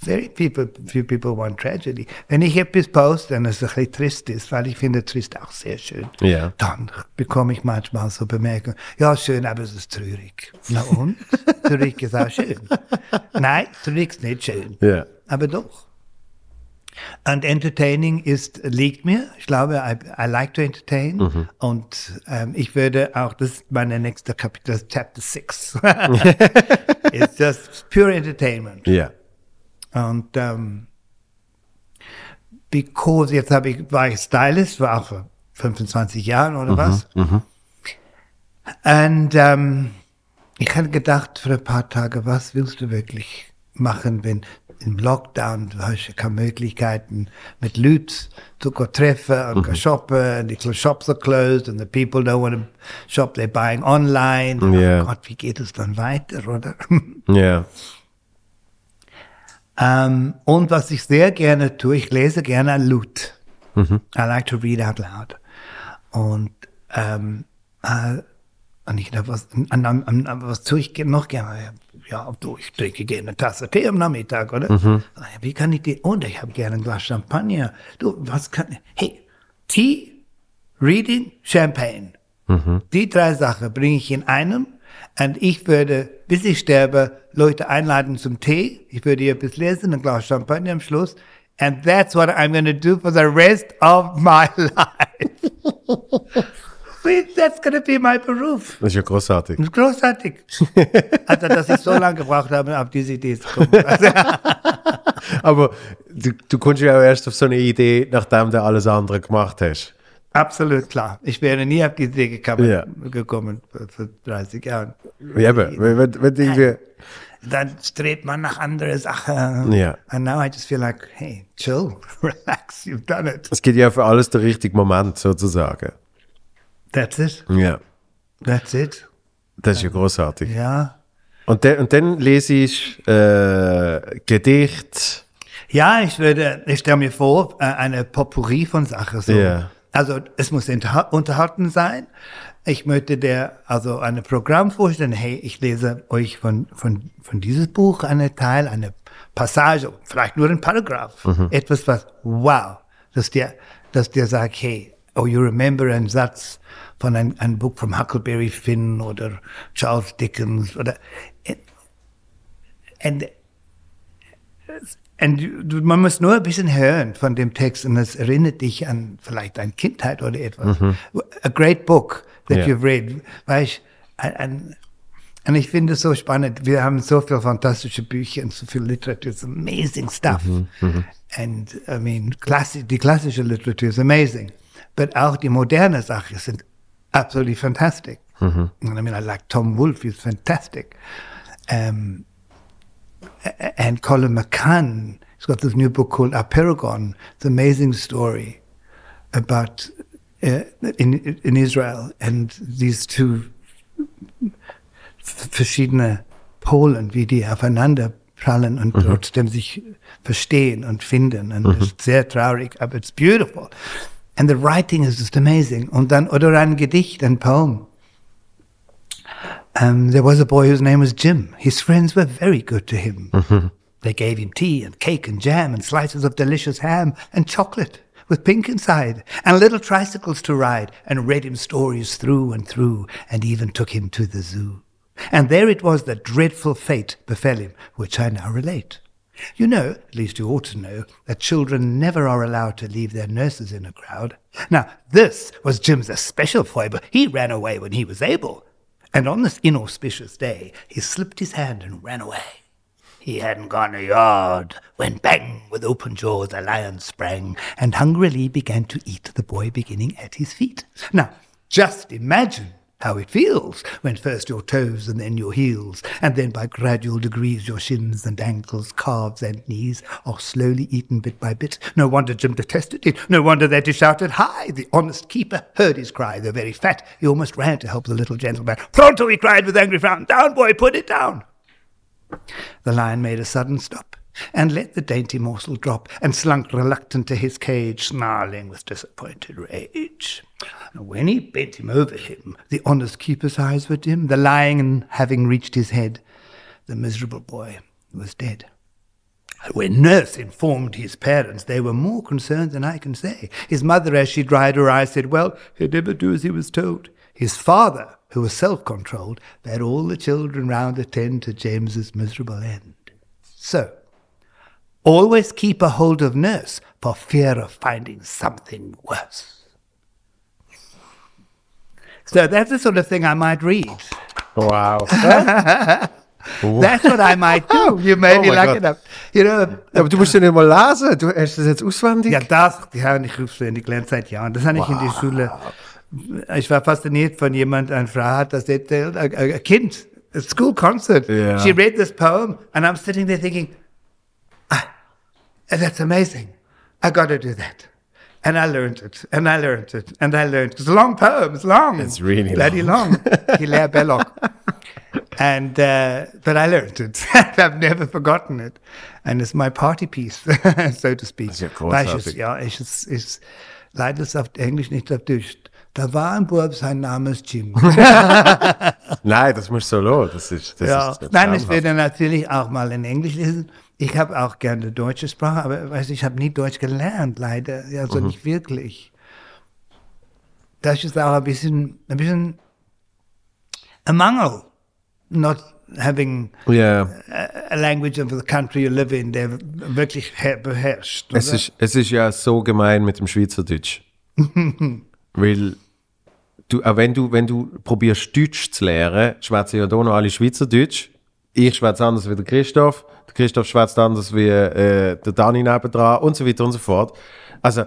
Very people, few people want tragedy. Wenn ich etwas poste, und es ein bisschen trist ist, weil ich finde trist auch sehr schön, Ja. dann bekomme ich manchmal so Bemerkungen, ja schön, aber es ist traurig. Na und? traurig ist auch schön. Nein, traurig ist nicht schön. Ja. Aber doch. Und entertaining ist, liegt mir. Ich glaube, I, I like to entertain. Und ähm, ich würde auch, das ist meine nächste Kapitel, Chapter 6. It's just pure entertainment. Ja. Und ähm, because jetzt habe ich, war ich Stylist, war auch vor 25 Jahren oder was. Und ähm, ich hatte gedacht für ein paar Tage, was willst du wirklich machen, wenn im Lockdown du hast ja keine Möglichkeiten mit Leuten zu treffen und go shoppen and the shops are closed and the people don't want to shop, they're buying online. Ja. Oh Gott, wie geht es dann weiter, oder? Ja. Ähm, und was ich sehr gerne tue, ich lese gerne ein Lied. I like to read out loud. Und, ähm, äh, und ich dachte, was, an, an, an, was tue ich noch gerne? Ja, du, ich trinke gerne eine Tasse Tee am Nachmittag, oder? Ja, Wie kann ich die? Und ich habe gerne ein Glas Champagner. Du, was kann Hey, Tee, Reading, Champagne. Die drei Sachen bringe ich in einem. Und ich würde, bis ich sterbe, Leute einladen zum Tee. Ich würde ihr etwas lesen, ein Glas Champagner am Schluss. And that's what I'm going to do for the rest of my life. that's going to be my Beruf. Das ist ja großartig. Großartig. Also, dass ich so lange gebraucht habe, auf diese Idee zu kommen. Also, Aber du, du kommst ja auch erst auf so eine Idee, nachdem du alles andere gemacht hast. Absolut klar. Ich wäre nie auf die Idee gekommen, Ja. gekommen vor, vor 30 Jahren. Ja, aber wenn, wenn du irgendwie, Dann strebt man nach anderen Sachen. Ja. And now I just feel like, hey, chill, relax, you've done it. es gibt ja für alles der richtige Moment sozusagen. That's it. Ja, That's it. das ist ja großartig. Ja. Und, dann und dann lese ich äh, Gedicht, Ja, ich würde, ich stelle mir vor, äh, eine Potpourri von Sachen. So. Ja. Also es muss unterha- unterhalten sein. Ich möchte der also ein Programm vorstellen. Hey, ich lese euch von von von dieses Buch einen Teil, eine Passage, vielleicht nur ein Paragraph, etwas was wow, dass der dass der sagt, hey, oh you remember einen Satz von einem, einem Buch von Huckleberry Finn oder Charles Dickens oder and und man muss nur ein bisschen hören von dem Text und es erinnert dich an vielleicht deine Kindheit oder etwas. A great book that Ja. you've read. Weißt, ein, ein, und ich finde es so spannend. Wir haben so viele fantastische Bücher und so viel Literatur. It's amazing stuff. And I mean, klassi die klassische Literatur ist amazing. But auch die moderne Sachen sind absolutely fantastic. And I mean, I like Tom Wolfe. He's fantastic. Um, and Colin McCann, he's got this new book called Apeirogon. It's an amazing story about uh, in in Israel and these two verschiedene Polen, wie die aufeinander prallen und trotzdem sich verstehen und finden. Und es ist sehr traurig, aber it's beautiful. And the writing is just amazing. Und dann, oder ein Gedicht, ein Poem. Um, there was a boy whose name was Jim. His friends were very good to him. They gave him tea and cake and jam and slices of delicious ham and chocolate with pink inside and little tricycles to ride and read him stories through and through and even took him to the zoo. And there it was that dreadful fate befell him, which I now relate. You know, at least you ought to know, that children never are allowed to leave their nurses in a crowd. Now, this was Jim's especial foible. He ran away when he was able. And on this inauspicious day, he slipped his hand and ran away. He hadn't gone a yard when bang, with open jaws, a lion sprang and hungrily began to eat the boy beginning at his feet. Now, just imagine how it feels when first your toes and then your heels, and then by gradual degrees your shins and ankles, calves and knees are slowly eaten bit by bit. No wonder Jim detested it. No wonder that he shouted, Hi! The honest keeper heard his cry, though very fat. He almost ran to help the little gentleman. Pronto, he cried with angry frown. Down, boy, put it down. The lion made a sudden stop and let the dainty morsel drop and slunk reluctant to his cage, snarling with disappointed rage. When he bent him over him, the honest keeper's eyes were dim, the lion having reached his head, the miserable boy was dead. When nurse informed his parents, they were more concerned than I can say. His mother, as she dried her eyes, said, Well, he'd never do as he was told. His father, who was self controlled, bade all the children round attend to James's miserable end. So, always keep a hold of nurse for fear of finding something worse. So that's the sort of thing I might read. Wow. That's what I might do. Oh you may Oh be lucky God. enough. You know, Aber du musst ja nicht mal lesen. Du hast das jetzt auswendig. Ja, das, die habe ich auswendig gelernt seit Jahren. Das habe ich in der Schule. Ich war fasziniert von jemand, eine Frau hat das erzählt, ein Kind, a school concert. Ja. She read this poem and I'm sitting there thinking, that's amazing. I got to do that. And I learned it, and I learned it, and I learned it. It's a long poem, it's long. It's really Bloody long. Hilaire Belloc. And, uh, but I learned it. I've never forgotten it. And it's my party piece, so to speak. Das ist ja Weil ich großartig. es, ja, ich es, ist leider ist auf Englisch nicht auf Deutsch. Da war ein Bub, sein Name ist Jim. Nein, das musst du so lassen. Das ist, das ja. ist Nein, ich werde natürlich auch mal in Englisch lesen. Ich habe auch gerne deutsche Sprache, aber weißt, ich habe nie Deutsch gelernt, leider. Also nicht wirklich. Das ist auch ein bisschen, ein bisschen ein Mangel, not having Ja, a language of the country you live in, der wirklich her- beherrscht. es ist, es ist ja so gemein mit dem Schweizerdeutsch. Weil du, auch wenn du, wenn du probierst, Deutsch zu lernen, schwätzen ja da noch alle Schweizerdeutsch. Ich schwätze anders wie der Christoph. Der Christoph schwätzt anders wie äh, der Dani nebendran und so weiter und so fort. Also,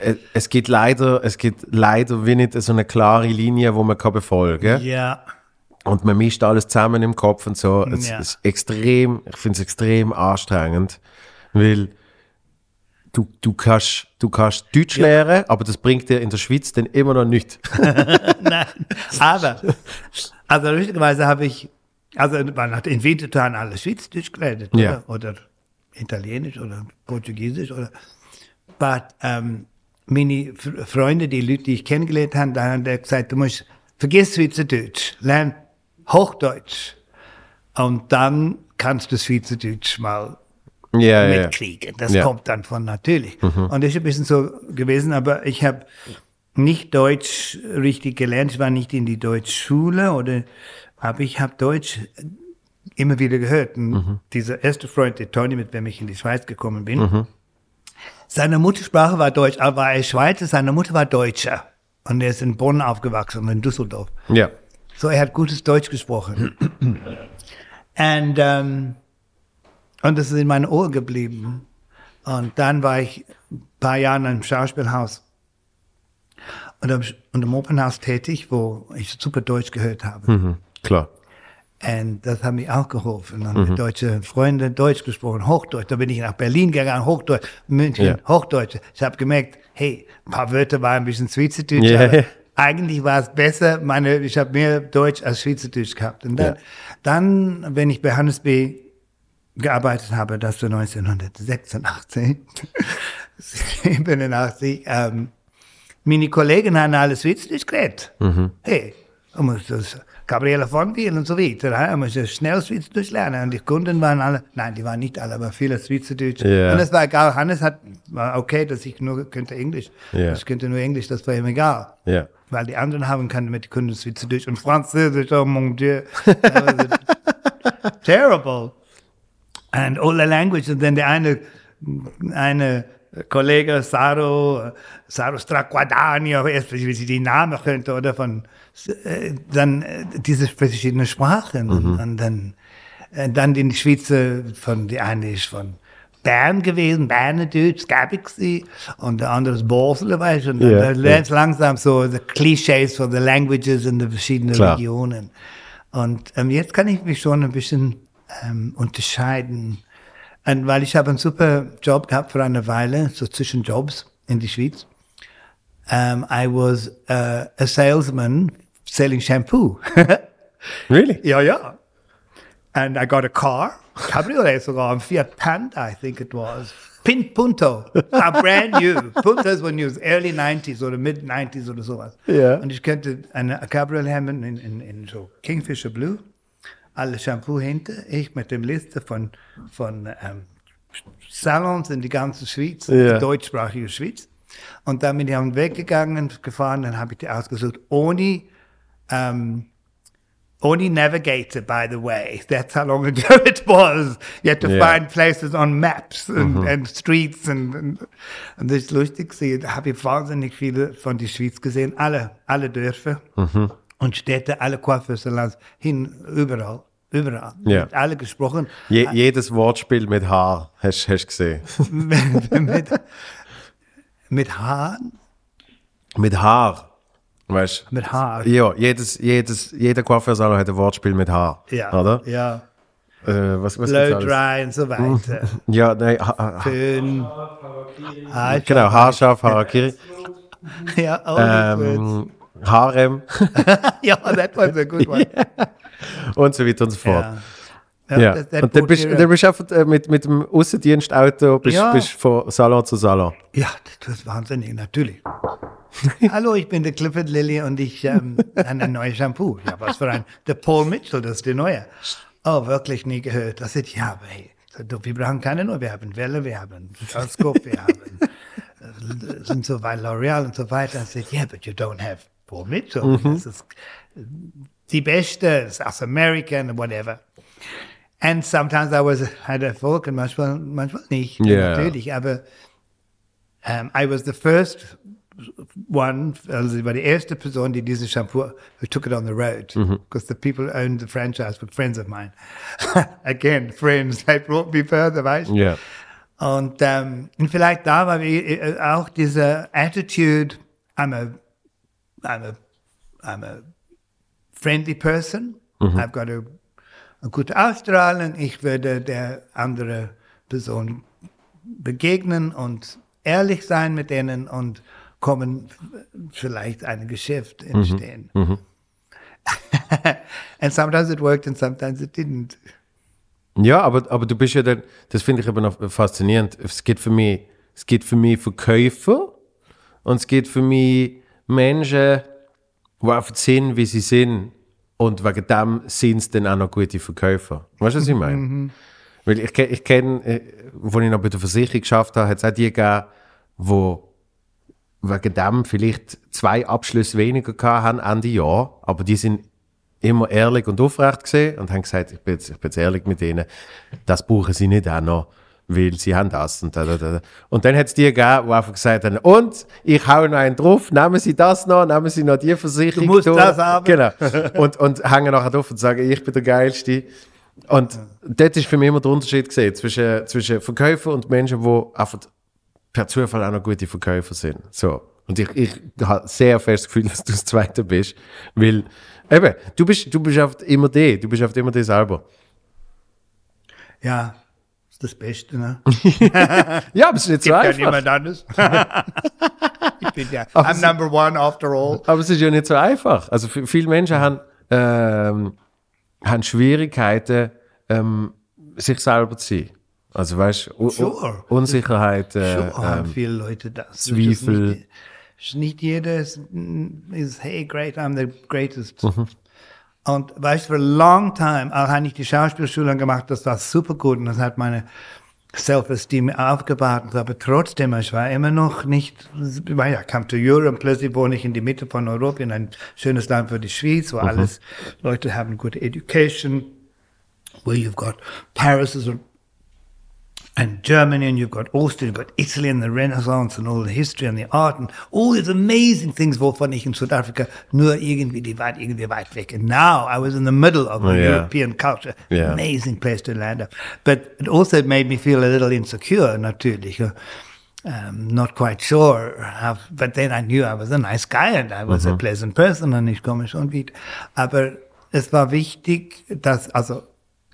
äh, es gibt leider, es gibt leider wie nicht so eine klare Linie, wo man kann befolgen kann. Ja. Und man mischt alles zusammen im Kopf und so. Es Ja. ist extrem, ich finde es extrem anstrengend, weil du, du, kannst, du kannst Deutsch lernen, aber das bringt dir in der Schweiz dann immer noch nichts. Nein, aber, also lustigerweise habe ich, also man hat in Winterthur alle Schweizerdeutsch geredet, Ja. oder? oder Italienisch oder Portugiesisch oder. But um, meine Freunde, die Leute, die ich kennengelernt habe, da haben die gesagt, du musst, vergiss Schweizerdeutsch, lern Hochdeutsch. Und dann kannst du Schweizerdeutsch mal Ja, mitkriegen. Das Ja. kommt dann von natürlich. Und das ist ein bisschen so gewesen, aber ich habe nicht Deutsch richtig gelernt. Ich war nicht in die Deutschschule oder, aber ich habe Deutsch immer wieder gehört. Und Dieser erste Freund, der Tony, mit dem ich in die Schweiz gekommen bin, seine Muttersprache war Deutsch, aber er ist Schweizer, seine Mutter war Deutscher. Und er ist in Bonn aufgewachsen, in Düsseldorf. Ja. So, er hat gutes Deutsch gesprochen. Und, ähm, und das ist in meinen Ohren geblieben. Und dann war ich ein paar Jahre im Schauspielhaus und im, und im Opernhaus tätig, wo ich super Deutsch gehört habe. Mhm. Klar. Und das hat mir auch geholfen. Dann haben deutsche Freunde Deutsch gesprochen, Hochdeutsch. Da bin ich nach Berlin gegangen, Hochdeutsch, München, Ja. Hochdeutsch. Ich habe gemerkt, hey, ein paar Wörter waren ein bisschen Schweizerdeutsch, Ja. aber eigentlich war es besser. Meine, ich habe mehr Deutsch als Schweizerdeutsch gehabt. Und dann, Ja. dann, wenn ich bei Hannes B. gearbeitet habe, das war 1986, 87, ähm, meine Kollegen haben alle Schweizerdeutsch geredet. Hey, du musst das Gabriele von Biel und so weiter. ja, Du musst das schnell Schweizerdeutsch lernen. Und die Kunden waren alle, nein, die waren nicht alle, aber viele Schweizerdeutsch. Ja. Und das war egal. Hannes hat, war okay, dass ich nur könnte Englisch. Ja. Ich könnte nur Englisch, das war ihm egal. Ja. Weil die anderen haben können mit den Kunden Schweizerdeutsch und Französisch, oh mon Dieu. Terrible. And all the language. Und dann der eine, eine Kollege, Saro, Saro Straquadani, aber erst, wie sie die Namen könnte, oder von, dann äh, diese verschiedenen Sprachen. Und dann, äh, dann die Schweizer, von, die eine ist von Bern gewesen, Bernerdeutsch, gab ich sie, und der andere ist Basel, weißt du, und dann Ja, da lernst langsam so die Klischees von den Languages in den verschiedenen Klar. Regionen. Und ähm, jetzt kann ich mich schon ein bisschen ähm, unterscheiden. Und weil ich habe einen super Job gehabt für eine Weile, so zwischen Jobs in die Schweiz. Um, I was uh, a salesman selling shampoo. Really? ja, ja. And I got a car, cabriolet sogar, ein Fiat Panda, I think it was. Pin Punto, a brand new. Puntos were new, early 90s oder mid 90s oder sowas. Ja. Und ich könnte eine Cabriolet haben in, in, in so Kingfisher Blue, alle Shampoo hinter, ich mit dem Liste von, von ähm, Salons in die ganze Schweiz, Ja. die deutschsprachige Schweiz. Und dann bin ich am Weg gegangen, gefahren, dann habe ich die ausgesucht, ohne ähm, only navigator, by the way. That's how long ago it was. You had to Yeah. find places on maps and, and streets and, and, und das ist lustig. Da habe ich wahnsinnig viele von der Schweiz gesehen. Alle, alle Dörfer und Städte, alle Coiffeursalons, hin, überall, überall. Ja. Mit alle gesprochen. Je, jedes Wortspiel mit Haar hast du gesehen. mit, mit, mit Haaren, Mit Haar. Weißt du? mit Haar. Ja, jedes, jedes, jeder Coiffeursalon hat ein Wortspiel mit Haar. Ja, Oder? ja. Äh, was, was Blow dry und so weiter. Ja, nein, ha, Föhn. Haarscharf. genau, Haarscharf, Harakiri. Ja, words. Ähm, Harem Ja, that was a good one. und so weiter und so fort. Ja. Ja. that- that und dann bist, dann bist du einfach äh, mit, mit dem Außendienstauto bist, Ja. bist von Salon zu Salon. Ja, das ist wahnsinnig, natürlich. Hallo, ich bin der Clifford Lilly und ich ähm, habe ein neues Shampoo. Ja, was für ein, der Paul Mitchell, das ist der neue. Oh, wirklich nie gehört. Das ist, ja, aber hey, so, wir brauchen keine neue, wir haben Welle, wir haben Teleskop, wir haben äh, sind so weit L'Oreal und so weiter. Ich said, yeah, but you don't have Paul Mitchell. Das ist äh, die beste, South American, whatever. And sometimes I was had Erfolg und manchmal, manchmal nicht. Ja. Natürlich, aber um, I was the first one, also ich war die erste Person, die dieses Shampoo, who took it on the road, because the people who owned the franchise were friends of mine. Again, friends, they brought me further, weißt du? Ja. Und, ähm, und vielleicht da war äh, auch diese Attitude, I'm a, I'm a, I'm a friendly person, I've got a, eine gute Ausstrahlung, ich würde der andere Person begegnen und ehrlich sein mit denen und kommen vielleicht ein Geschäft entstehen. and sometimes it worked and sometimes it didn't. Ja, aber, aber du bist ja dann, das finde ich aber noch faszinierend. Es gibt für mich, es gibt für mich Verkäufer und es gibt für mich Menschen, die einfach sind, wie sie sind. Und wegen dem sind es dann auch noch gute Verkäufer. Weißt du, was ich meine? Weil ich, ich kenne, äh, als ich noch bei der Versicherung geschafft habe, hat es auch die gegeben, die wegen dem vielleicht zwei Abschlüsse weniger gehabt haben Ende Jahr, aber die sind immer ehrlich und aufrecht gesehen und haben gesagt, ich bin, jetzt, ich bin jetzt ehrlich mit ihnen, das brauchen sie nicht auch noch, weil sie haben das und da, da, da. Und dann hat es die gegeben, die einfach gesagt haben, und ich hau noch einen drauf, nehmen Sie das noch, nehmen Sie noch die Versicherung. Du musst durch. das haben. Genau. Und, und hängen nachher drauf und sagen, ich bin der Geilste. Und dort ist für mich immer der Unterschied gesehen zwischen, zwischen Verkäufern und Menschen, die einfach per Zufall auch noch gute Verkäufer sind. So. Und ich, ich habe sehr fest das Gefühl, dass du das Zweite bist. Weil, eben, du bist, du bist oft immer der, du bist oft immer der selber. Ja, ist das Beste, ne? Ja, aber es ist nicht so Gibt ja einfach. niemand anderes. ich bin ja, Aber I'm number one after all. Aber es ist ja nicht so einfach. Also viele Menschen haben, ähm, haben Schwierigkeiten, ähm, sich selber zu sein. Also weißt du, Sure. Unsicherheit, äh, Sure haben ähm, viele Leute das. Zweifel. Das ist Nicht, nicht jeder ist, ist, hey, great, I'm the greatest. Mhm. Und weißt du, for a long time, auch habe ich die Schauspielschule gemacht, das war super gut und das hat meine Self-Esteem aufgebaut. Aber trotzdem, ich war immer noch nicht, weil ja, kam to Europe, plötzlich wohne ich in die Mitte von Europa, in ein schönes Land für die Schweiz, Mhm. wo alles, Leute haben gute Education, where you've got Paris is a and Germany, and you've got Austria, you've got Italy and the Renaissance and all the history and the art and all these amazing things, wovon ich in Südafrika nur irgendwie, die waren irgendwie weit weg. And now I was in the middle of Oh, yeah. European culture. Yeah. Amazing place to land up. But it also made me feel a little insecure, natürlich. Um, not quite sure how, but then I knew I was a nice guy and I was a pleasant person und ich komme schon wieder. Aber es war wichtig, dass, also,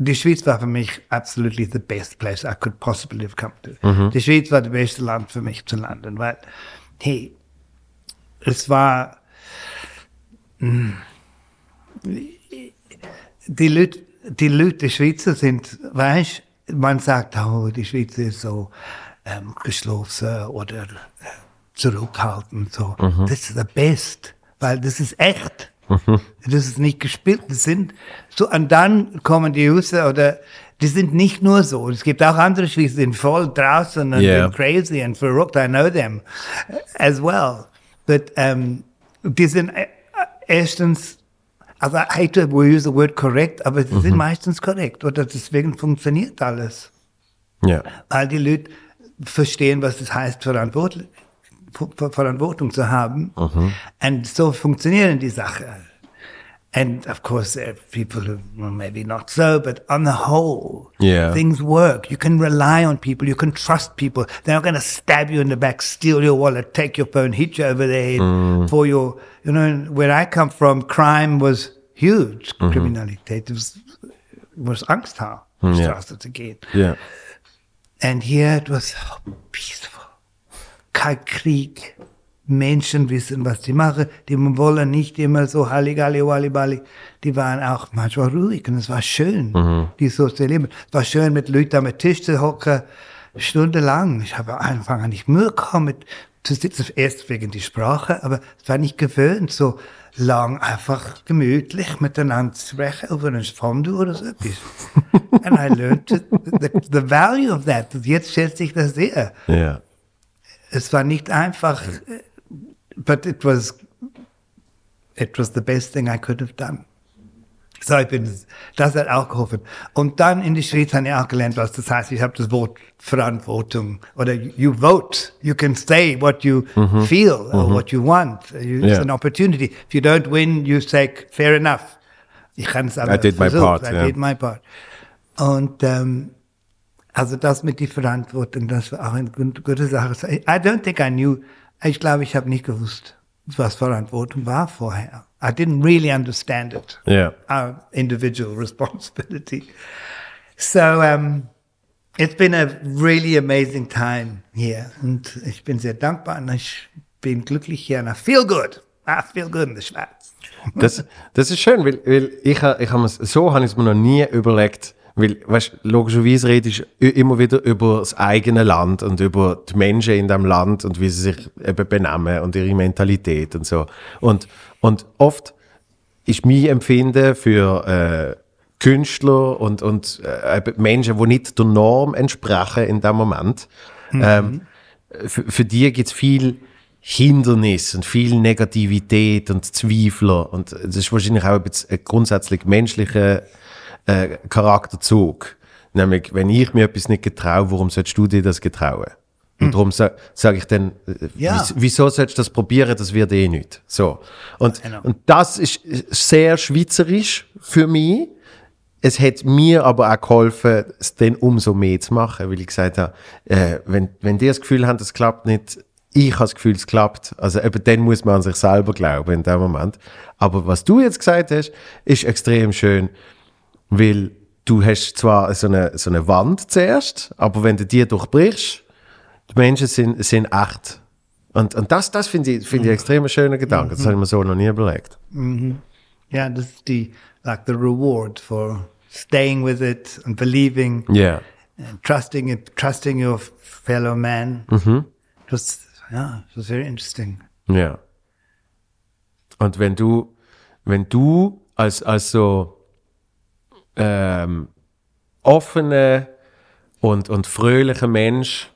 die Schweiz war für mich absolutely the best place I could possibly have come to. Die Schweiz war das beste Land für mich zu landen, weil, hey, es war, mm, die Leute, die Leute, die Schweizer sind, weißt, man sagt, oh, die Schweizer ist so ähm, geschlossen oder äh, zurückhaltend, so. Das ist the best, weil das ist echt. Das ist nicht gespielt, das sind so, und dann kommen die Russen oder, die sind nicht nur so. Es gibt auch andere Schweizer, die sind voll draußen und Yeah. crazy and verrückt. I know them as well. But um, die sind äh, erstens, also I hate to use the word korrekt, aber sie sind meistens korrekt oder deswegen funktioniert alles. ja. Weil die Leute verstehen, was es heißt, Verantwortung, Ver- Verantwortung zu haben. Mhm. Und so funktionieren die Sachen. And of course, there are people maybe not so, but on the whole, Yeah. things work. You can rely on people. You can trust people. They're not going to stab you in the back, steal your wallet, take your phone, hit you over the head mm. for your, you know, where I come from, crime was huge. Mm-hmm. Kriminalität was, was Angst haben, Ja. Straße zu gehen. Ja. And here it was so peaceful. Kein Krieg. Menschen wissen, was sie machen. Die wollen nicht immer so Halligalli, Wallibali. Die waren auch manchmal ruhig und es war schön, die so zu erleben. Es war schön, mit Leuten am Tisch zu hocken, stundenlang. Ich habe am Anfang nicht Mühe gehabt, mit, zu sitzen, erst wegen die Sprache, aber es war nicht gewöhnt, so lang einfach gemütlich miteinander zu sprechen über ein Fondue oder so etwas. And I learned the, the value of that. Jetzt schätze ich das sehr. Ja. Es war nicht einfach, äh, but it was, it was the best thing I could have done. So, ich bin, das hat auch geholfen. Und dann in der Schweiz habe ich auch gelernt, was das heißt. Ich habe das Wort Verantwortung oder you vote. You can say what you feel or what you want. You, It's Yeah. an opportunity. If you don't win, you say fair enough. Ich kann es aber I did my versucht. part, I ja. did my part. Und ähm, also das mit die Verantwortung, das war auch eine gu- gute Sache. I don't think I knew, ich glaube, ich habe nicht gewusst, was Verantwortung war vorher. I didn't really understand it. Ja. Our individual responsibility. So, um, it's been a really amazing time here. Und ich bin sehr dankbar und ich bin glücklich hier. And I feel good. I feel good in der Schweiz. Das, das ist schön, weil, weil ich, ich habe so habe ich es mir noch nie überlegt, Weil, weißt, logischerweise redest du immer wieder über das eigene Land und über die Menschen in dem Land und wie sie sich eben benehmen und ihre Mentalität und so. Und, und oft ist mein Empfinden für äh, Künstler und, und äh, Menschen, die nicht der Norm entsprechen in dem Moment, mhm. ähm, für, für die gibt es viel Hindernis und viel Negativität und Zweifler. Und das ist wahrscheinlich auch ein, ein grundsätzlich menschlicher äh, Charakterzug. Nämlich, wenn ich mir etwas nicht getraue, warum sollst du dir das getrauen? Und hm. darum sa sage ich dann, äh, ja. wieso sollst du das probieren, das wird eh nicht. So. Und, genau. und das ist sehr schweizerisch für mich. Es hat mir aber auch geholfen, es dann umso mehr zu machen, weil ich gesagt habe, äh, wenn, wenn die das Gefühl haben, das klappt nicht, ich habe das Gefühl, es klappt. Also eben dann muss man an sich selber glauben in dem Moment. Aber was du jetzt gesagt hast, ist extrem schön weil du hast zwar so eine, so eine Wand zuerst, aber wenn du die durchbrichst, die Menschen sind, sind echt. Und, und das, das finde ich, find ich extrem schöner Gedanke. Das habe ich mir so noch nie überlegt. Mhm. Ja, das ist die, like the reward for staying with it and believing. Yeah. And trusting it, trusting your fellow man. Mhm. Das, ja, das ist very interesting. Ja. Und wenn du, wenn du als, als so, ähm, offener und, und fröhlicher Mensch,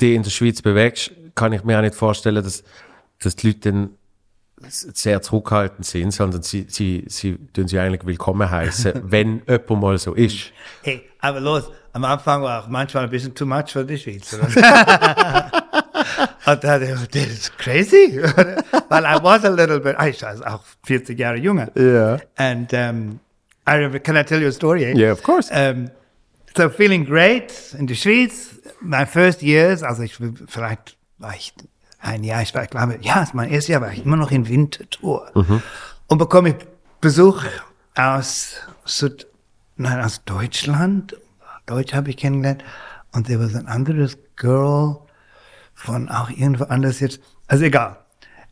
die in der Schweiz bewegst, kann ich mir auch nicht vorstellen, dass, dass die Leute dann sehr zurückhaltend sind, sondern sie, sie, sie tun sie eigentlich willkommen heißen, wenn jemand mal so ist. Hey, aber los, am Anfang war auch manchmal ein bisschen too much für die Schweiz. Und da dachte ich, das ist crazy. Weil I was a little bit, ich war auch 40 Jahre jünger. Ja. Yeah. And um, I remember, can I tell you a story? Eh? Yeah, of course. Um, so feeling great in der Schweiz. My first years, also ich vielleicht war ich ein Jahr, ich war, ich glaube, ja, mein erstes Jahr war ich immer noch in Winterthur. Mhm. Und bekomme ich Besuch aus Süd, nein, aus Deutschland. Deutsch habe ich kennengelernt. Und there was ein anderes Girl von auch irgendwo anders jetzt. Also egal.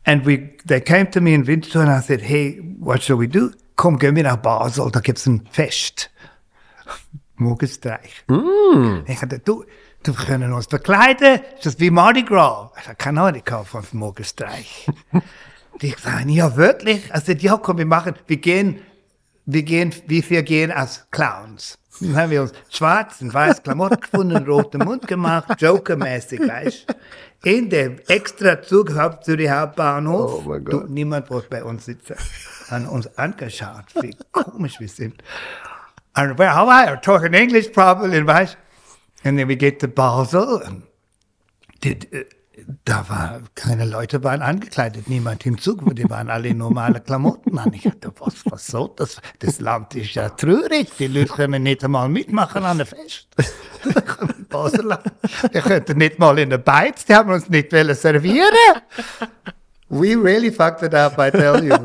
And we, they came to me in Winterthur and I said, hey, what shall we do? Komm, gehen wir nach Basel, da gibt es ein Fest. Morgenstreich. Mm. Ich sagte, du, du können uns verkleiden, ist das wie Mardi Gras? Ich habe keine Ahnung von Morgenstreich. die sagen, ja, wirklich? Also, ja, komm, wir machen, wir gehen, wir gehen, wie wir gehen als Clowns. Dann haben wir uns schwarz und weiß Klamotten gefunden, roten Mund gemacht, Joker-mäßig, weißt In dem extra Zug zu die Hauptbahnhof. Oh mein Gott. Du, niemand wollte bei uns sitzen. Haben uns angeschaut, wie komisch wir sind. And well, how I talking English probably, weißt And then we get to Basel. And did, uh, da war, keine Leute waren angekleidet, niemand im Zug, die waren alle normale Klamotten an. Ich dachte, was, was soll das? Das Land ist ja traurig, die Leute können nicht einmal mitmachen an der Fest. Die könnten nicht mal in der Beiz, die haben uns nicht servieren We really fucked it up, I tell you.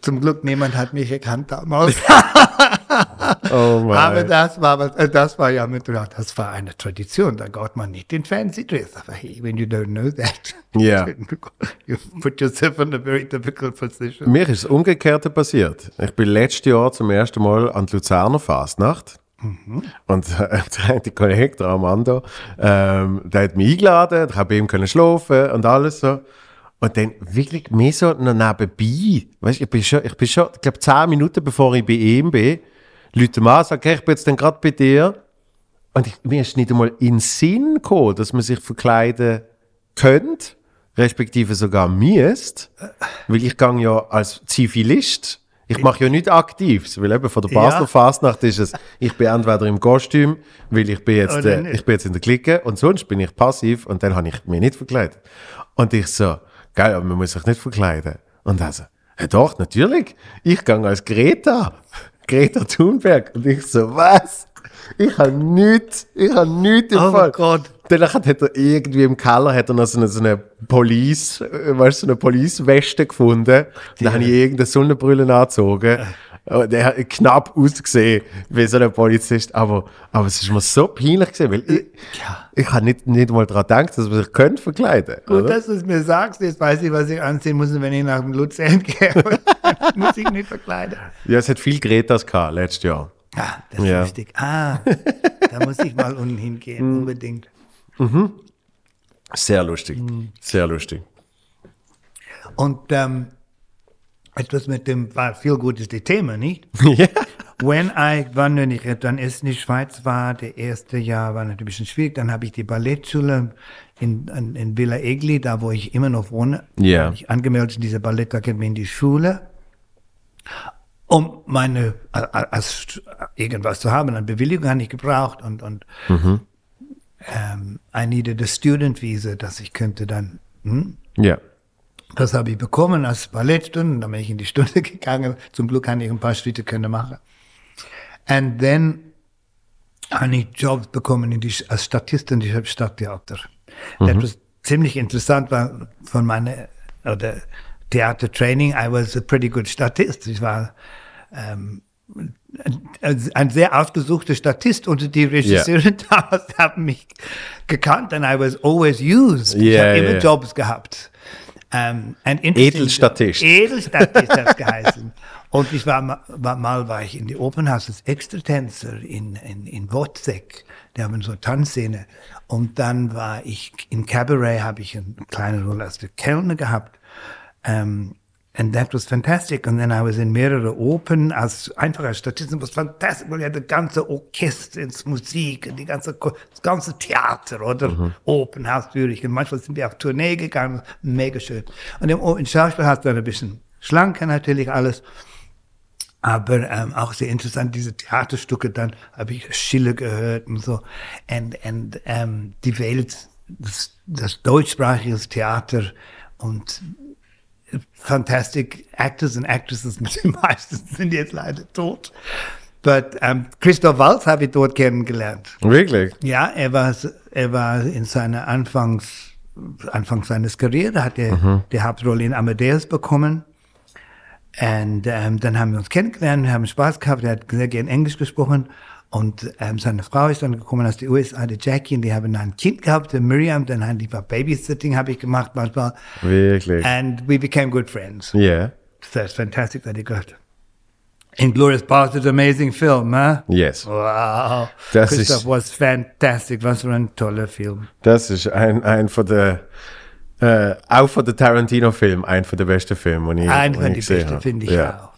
Zum Glück, niemand hat mich erkannt damals. oh. Aber das war, äh, das war ja mit, das war eine Tradition. Da geht man nicht in Fancy Dress. Aber hey, when you don't know that, yeah. you put yourself in a very difficult position. Mir ist das Umgekehrte passiert. Ich bin letztes Jahr zum ersten Mal an die Luzerner Fastnacht. Mhm. Und äh, der Kollege, der Armando, ähm, der hat mich eingeladen, ich habe bei ihm können schlafen und alles so. Und dann wirklich mehr so noch nebenbei. Weißt, ich bin schon, ich bin schon, ich glaube, zehn Minuten bevor ich bei ihm bin, Leute mal sagen, okay, ich bin jetzt gerade bei dir. Und ich, mir ist nicht einmal in den Sinn gekommen, dass man sich verkleiden könnte, respektive sogar müsste. Weil ich gehe ja als Zivilist. Ich mache ja nicht aktiv, weil eben von der Basler ja. Fastnacht ist es, ich bin entweder im Kostüm, weil ich bin jetzt, äh, ich bin jetzt in der Clique und sonst bin ich passiv und dann habe ich mich nicht verkleidet. Und ich so, Geil, aber man muss sich nicht verkleiden. Und also, ja doch, natürlich. Ich gehe als Greta. Greta Thunberg. Und ich so, was? Ich habe nichts, ich habe nichts im oh Fall. Gott. Danach hat er irgendwie im Keller hat er noch so eine, so eine Police, weißt, so eine Police-Weste gefunden. Dann habe ich irgendeine Sonnenbrille angezogen. Der hat knapp ausgesehen wie so ein Polizist, aber, aber es ist mir so peinlich gesehen, weil ich, ja. ich habe nicht, nicht mal daran gedacht, dass man sich könnte verkleiden Gut, oder? dass du es mir sagst, jetzt weiß ich, was ich anziehen muss, wenn ich nach dem Luzern gehe. muss ich nicht verkleiden. Ja, es hat viel Gretas gehabt letztes Jahr. Ah, das ist Ja. lustig. Ah, da muss ich mal unten hingehen, unbedingt. Sehr lustig. Sehr lustig. Und ähm, etwas mit dem, war viel gut ist die Thema, nicht? ja. When I, wann wenn ich dann erst in die Schweiz war, der erste Jahr war natürlich ein bisschen schwierig, dann habe ich die Ballettschule in, in, in Villa Egli, da wo ich immer noch wohne, habe ich angemeldet in diese Ballettakademie in die Schule, um meine, als irgendwas zu haben, eine Bewilligung habe ich gebraucht und, und ähm, I needed a student visa, dass ich könnte dann, hm? Ja. Das habe ich bekommen als Ballettstunden, dann bin ich in die Stunde gegangen. Zum Glück habe ich ein paar Schritte können machen. And then habe ich Jobs bekommen in die, als Statistin im Stadttheater. Das ziemlich interessant war von meiner oder Theatertraining. I was a pretty good Statist. Ich war ähm, ein, sehr ausgesuchter Statist und die Regisseure damals haben mich gekannt and I was always used. ich Ja, habe ja, immer. Jobs gehabt. Ähm, and interesting- Edelstatist. Edelstatist hat es geheißen. Und ich war, war mal war ich in die Opernhaus als Extratänzer in, in, in Wozzeck. Die haben so Tanzszene. Und dann war ich in Cabaret, habe ich eine kleine Rolle als der Kellner gehabt. Um, and that was fantastic. And then I was in mehrere Opern als einfach als Statist. It was fantastic, weil ich hatte ganze Orchester, ins Musik, und die ganze, das ganze Theater oder Opernhaus Zürich. Und manchmal sind wir auf Tournee gegangen, mega schön. Und im, im Schauspiel hast du dann ein bisschen schlanker natürlich alles. Aber ähm, auch sehr interessant, diese Theaterstücke, dann habe ich Schiller gehört und so. Und, und ähm, die Welt, das, das deutschsprachige Theater und fantastic actors and actresses, die meisten sind jetzt leider tot. But ähm, Christoph Waltz habe ich dort kennengelernt. Wirklich? Ja, er war, er war in seiner Anfangs, Anfang seines Karriere, hat er die Hauptrolle in Amadeus bekommen. Und ähm, dann haben wir uns kennengelernt, wir haben Spaß gehabt, er hat sehr gern Englisch gesprochen. Und ähm, seine Frau ist dann gekommen aus den USA, die Jackie, und die haben ein Kind gehabt, die Miriam, dann haben die war Babysitting, habe ich gemacht manchmal. Wirklich? And we became good friends. Ja. That's fantastic that he got. Inglourious Basterds, amazing film, huh? Yes. Wow. Das Christoph ist- was fantastic. Was für ein toller Film. Das ist ein, ein von der, äh, auch von der Tarantino-Film, ein von der besten Filme, die ich, Ein die von ich die gesehen besten habe. finde ich ja. auch.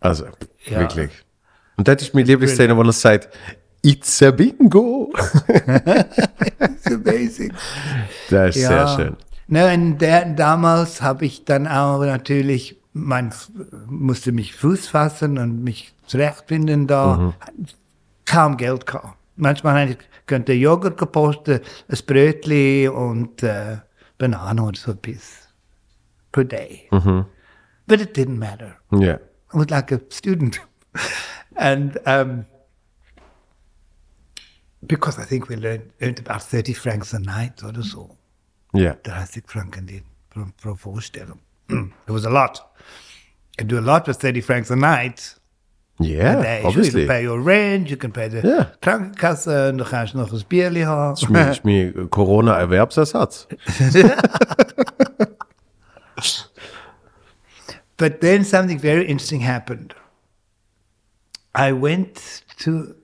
Also, Ja. wirklich. Und das ist meine Lieblingsszene, wo er sagt, It's a Bingo. It's amazing. Das ist ja. sehr schön. Ne, und der, damals habe ich dann auch natürlich, mein, musste mich Fuß fassen und mich zurechtfinden da. Kaum Geld kam. Manchmal ich könnte Joghurt gepostet, ein Brötchen und äh, Banane oder so bis per day. But it didn't matter. Ja. I was like a student. And um, because I think we learned, earned about 30 francs a night or so. Ja. 30 Franken die, pro, pro Vorstellung. It was a lot. You can do a lot with 30 francs a night. Ja, day. Sure, you can pay your rent, you can pay the Ja. Krankenkasse, und du kannst noch ein Bierli haben. Das ist mein, ist Corona-Erwerbsersatz. But then something very interesting happened. I went to,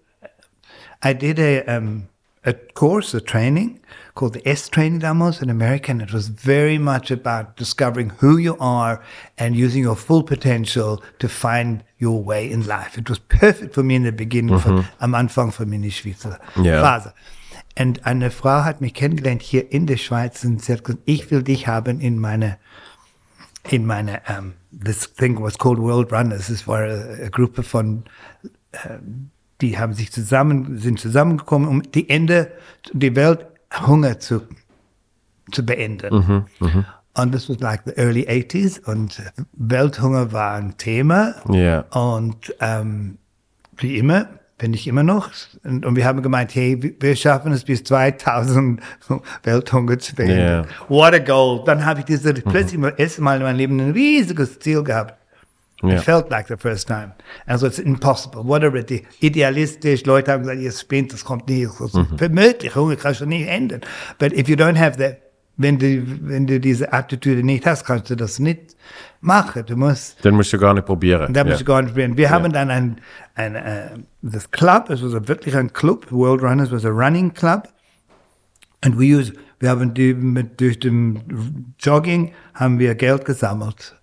I did a, um, a course, a training called the S training damals in America. And it was very much about discovering who you are and using your full potential to find your way in life. It was perfect for me in the beginning, von, am Anfang von meiner Schweizer Ja. Phase. Und eine Frau hat mich kennengelernt hier in der Schweiz und sie hat gesagt, ich will dich haben in meine in meine, um, this thing was called World Runners. Es war eine, Gruppe von, ähm, die haben sich zusammen, sind zusammengekommen, um die Ende, die Welthunger zu, zu beenden. Und das was like the early 80s und Welthunger war ein Thema. Ja. Und ähm, wie immer, bin ich immer noch. Und, und wir haben gemeint, hey, wir- schaffen es bis 2000 Welthunger zu beenden. Ja. What a goal. Dann habe ich diese, plötzlich das erste Mal in meinem Leben ein riesiges Ziel gehabt. Ja. It felt like the first time. Also it's impossible. Whatever is. Idealistisch. Leute haben gesagt, ihr spinnt, das kommt nie. Das ist unmöglich. Hunger kannst du nie ändern. But if you don't have the wenn du, wenn du diese Attitüde nicht hast, kannst du das nicht machen. Du musst, Dann musst du gar nicht probieren. musst ja. du gar nicht probieren. Wir haben dann ein, ein, äh, das Club, es war wirklich ein Club, World Runners was a running club. And we use, wir haben die mit, durch den Jogging haben wir Geld gesammelt.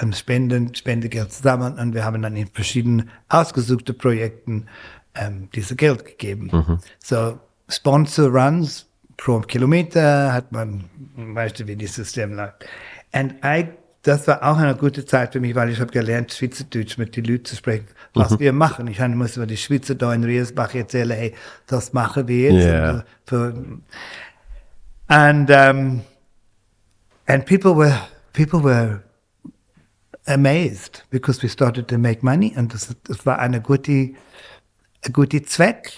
Und Spenden, Spendegeld zusammen und wir haben dann in verschiedenen ausgesuchten Projekten ähm, diese Geld gegeben. So, Sponsor Runs pro Kilometer hat man, weißt du, wie dieses System läuft. Und I, das war auch eine gute Zeit für mich, weil ich habe gelernt, Schweizerdeutsch mit den Leuten zu sprechen, was wir machen. Ich muss über die Schweizer da in Riersbach erzählen, hey, das machen wir jetzt. Ja. Und, äh, für, and um, and people were people were amazed because we started to make money and das, das war eine gute a gute Zweck.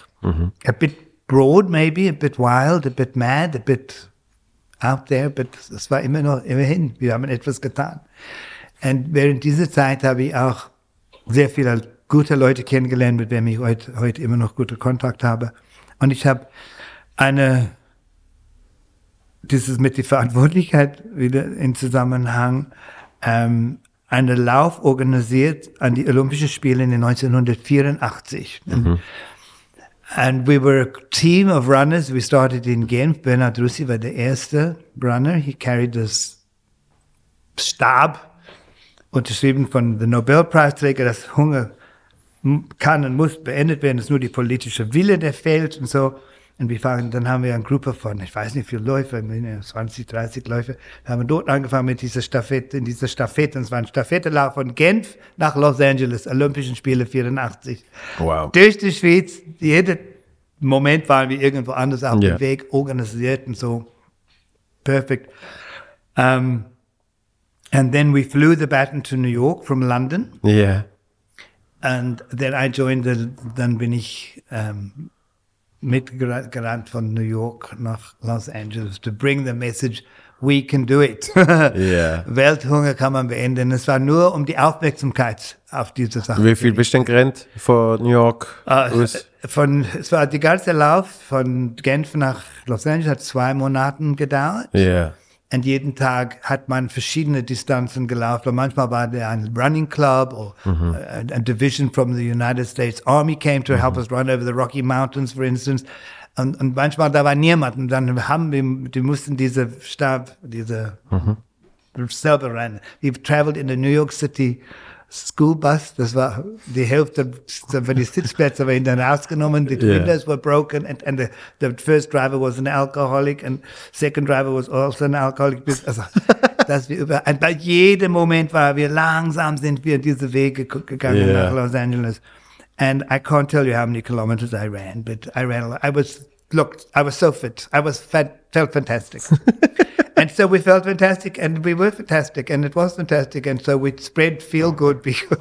A bit broad maybe, a bit wild, a bit mad, a bit out there, but es war immer noch immerhin, wir haben etwas getan. Und während dieser Zeit habe ich auch sehr viele gute Leute kennengelernt, mit denen ich heute, heute immer noch guten Kontakt habe. Und ich habe eine dieses mit der Verantwortlichkeit wieder in Zusammenhang ähm, einen Lauf organisiert an die Olympischen Spiele in den 1984. And we were a team of runners. We started in Genf. Bernard Russi was the erste Runner. He carried this Stab, unterschrieben von der Nobelpreisträger, dass Hunger kann und muss beendet werden. Ist nur die politische Wille, der fehlt und so. Und wir fangen, dann haben wir eine Gruppe von, ich weiß nicht, wie viele Läufer, ich meine, 20, 30 Läufer. Wir haben dort angefangen mit dieser Stafette, in dieser Stafette. Und es war ein Stafettelauf von Genf nach Los Angeles, Olympischen Spiele 84. Wow. Durch die Schweiz, jeden Moment waren wir irgendwo anders auf Ja. dem Weg, organisiert und so. Perfect. Um, and then we flew the baton to New York from London. Ja. And then I joined the, dann bin ich ähm, mitgerannt von New York nach Los Angeles to bring the message, we can do it. Ja. Welthunger kann man beenden. Es war nur um die Aufmerksamkeit auf diese Sache. Wie viel bist du denn gerannt von New York aus? Von, es war die ganze Lauf von Genf nach Los Angeles hat zwei Monaten gedauert. Ja. Und jeden Tag hat man verschiedene Distanzen gelaufen. Manchmal war der ein Running Club oder a, a division from the United States Army came to help us run over the Rocky Mountains, for instance. Und, und manchmal da war niemand. Und dann haben wir, die mussten diese Stab, diese selber rennen. We traveled in the New York City School Bus. Das war die Hälfte von die Sitzplätze waren dann rausgenommen. The Yeah. windows were broken, and, and the, the first driver was an alcoholic, and second driver was also an alcoholic. Also, dass wir über, bei jedem Moment war wir langsam sind wir diese Wege ge- gegangen Yeah. nach Los Angeles. And I can't tell you how many kilometers I ran, but I ran. I was look, I was so fit. I was fat, felt fantastic. and so we felt fantastic, and we were fantastic, and it was fantastic, and so we spread feel good because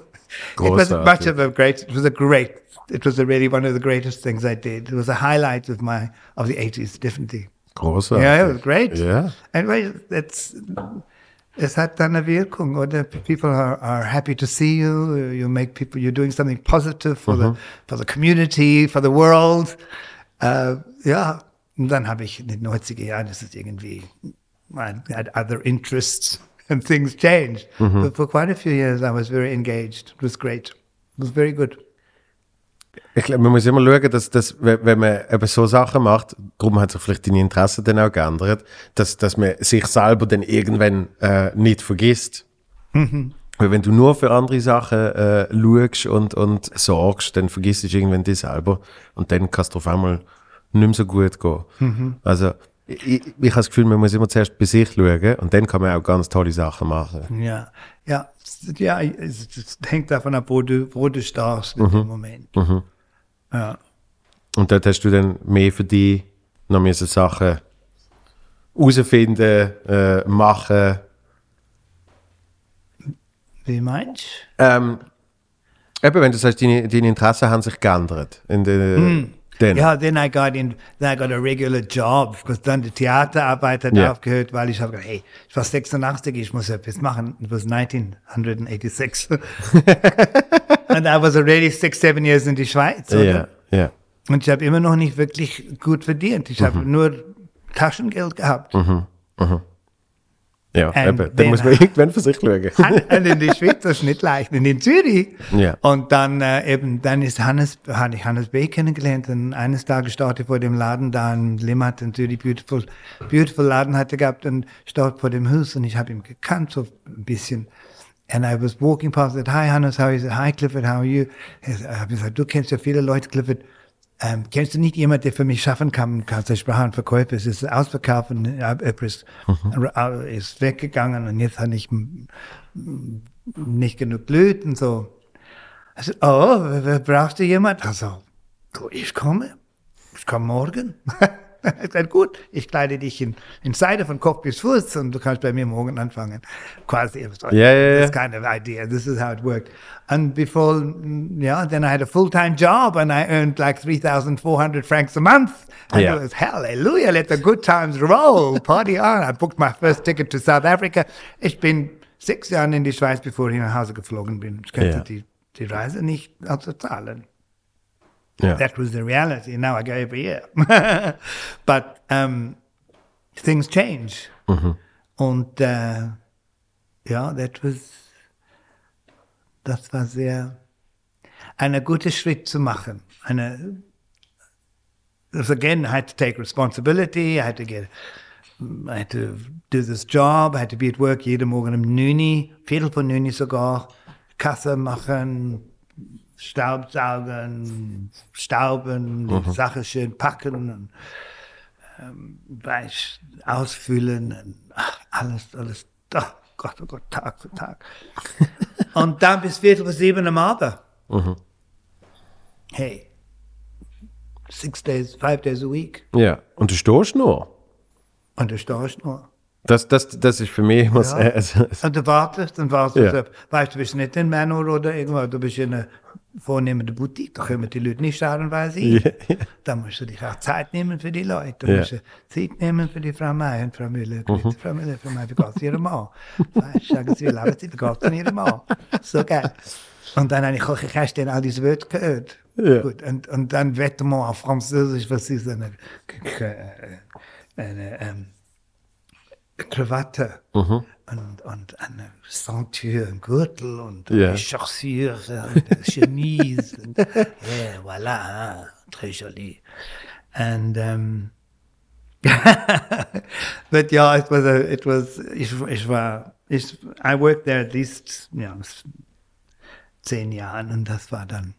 it was Großartig. much of a great. It was a great. It was a really one of the greatest things I did. It was a highlight of my of the eighties, definitely. Großartig. Yeah, it was great. Ja. And it's es hat dann eine Wirkung, oder? People are, are happy to see you. You make people. You're doing something positive for the for the community, for the world. Äh, ja. Und dann habe ich in den 90er Jahren, ist irgendwie, I had other interests and things changed. But for quite a few years, I was very engaged. It was great. It was very good. Ich glaube, man muss immer schauen, dass, dass wenn man eben so Sachen macht, darum hat sich vielleicht deine Interessen dann auch geändert, dass, dass man sich selber dann irgendwann äh, nicht vergisst. Weil wenn du nur für andere Sachen äh, schaust und, und sorgst, dann vergisst du irgendwann dich selber und dann kann es auf einmal nicht mehr so gut gehen. Also ich, ich, ich habe das Gefühl, man muss immer zuerst bei sich schauen und dann kann man auch ganz tolle Sachen machen. Ja, ja, ja, es, es hängt davon ab, wo du, wo du startst in dem Moment. Ja. Und dort hast du dann mehr für dich noch müssen Sachen herausfinden, äh, machen. Wie meinst Ähm, eben, wenn du sagst, deine, deine Interessen haben sich geändert. In der, dann. Ja, then I got in, then I got a regular job, because dann die Theaterarbeit hat Ja. aufgehört, weil ich habe gedacht, hey, ich war 86, ich muss etwas machen. It was 1986. And I was already six, seven years in die Schweiz. Oder? ja, ja. Und ich habe immer noch nicht wirklich gut verdient. Ich habe nur Taschengeld gehabt. Und Ja, Ähm, eben. Dann muss man irgendwann für sich schauen. Und in der Schweiz ist nicht leicht. Und in Zürich. Ja. Und dann äh, eben, dann ist Hannes, hatte ich Hannes B. kennengelernt. Und eines Tages stand ich vor dem Laden da in Limmat in Zürich, beautiful, beautiful Laden hatte gehabt und stand vor dem Haus und ich habe ihn gekannt, so ein bisschen. And I was walking past, said, hi Hannes, how are you? He said, Hi Clifford, how are you? Ich habe gesagt, du kennst ja viele Leute, Clifford. Ähm, kennst du nicht jemand, der für mich schaffen kann, kannst du Sprache und Verkäufe? Es ist ausverkauft und äh, ist, äh, ist weggegangen und jetzt habe ich nicht genug Blüten, so. Also, oh, brauchst du jemand? Also, du, ich komme. Ich komme morgen. Sag, gut, ich kleide dich in, in Seide von Kopf bis Fuß und du kannst bei mir morgen anfangen. Quasi. Ja, ja. This kind of idea. This is how it worked. And before, yeah, then I had a full-time job and I earned like 3,400 francs a month. And Yeah. it was hallelujah, let the good times roll. Party on. I booked my first ticket to South Africa. Ich bin sechs Jahre in die Schweiz, bevor ich nach Hause geflogen bin. Ich könnte Ja. die, die Reise nicht also zahlen. Ja. That was the reality. Now I go every year. but um, things change. Und äh, ja, that was, das war sehr ein guter Schritt zu machen. Eine, again, I had to take responsibility. I had to get, I had to do this job. I had to be at work jeden Morgen um 9, Viertel von 9 sogar, Kasse machen, Staubsaugen, Stauben, die Sache schön packen und ähm, Weiß ausfüllen und ach, alles, alles, ach Gott, oh Gott, Tag für Tag. und dann bis Viertel vor sieben am Abend. Hey, six days, five days a week. ja. Und du stehst nur. Und da stehst du nur. Das, das, das ist für mich immer Ja. sehr, also, Und du wartest, dann wartest Ja. du, weißt du, bist nicht in Manor oder irgendwo, du bist in einer vornehmenden Boutique, da kommen die Leute nicht schauen, weil sie. Ja, ja. Da musst du dich auch Zeit nehmen für die Leute. Da. Mhm. musst du Zeit nehmen für die Frau May und Frau Müller. Grüezi, Frau Müller, Frau May, wie geht's Ihrem Mann? Weißt, sagen Sie, wie leben Sie, wie geht's denn Ihrem Mann? So geil. Und dann habe ich auch, ich hast dann all diese Wörter gehört. Gut, und, und dann Vêtements auf Französisch, was ist eine, eine ähm, Krawatte Mhm. und, und eine Ceinture, ein Gürtel und Ja. eine Chaussure, und eine Chemise. und, yeah, voilà, très joli. And um, but yeah, it was a, it was, ich, ich war, ich, I worked there at least, ja, zehn Jahren und das war dann,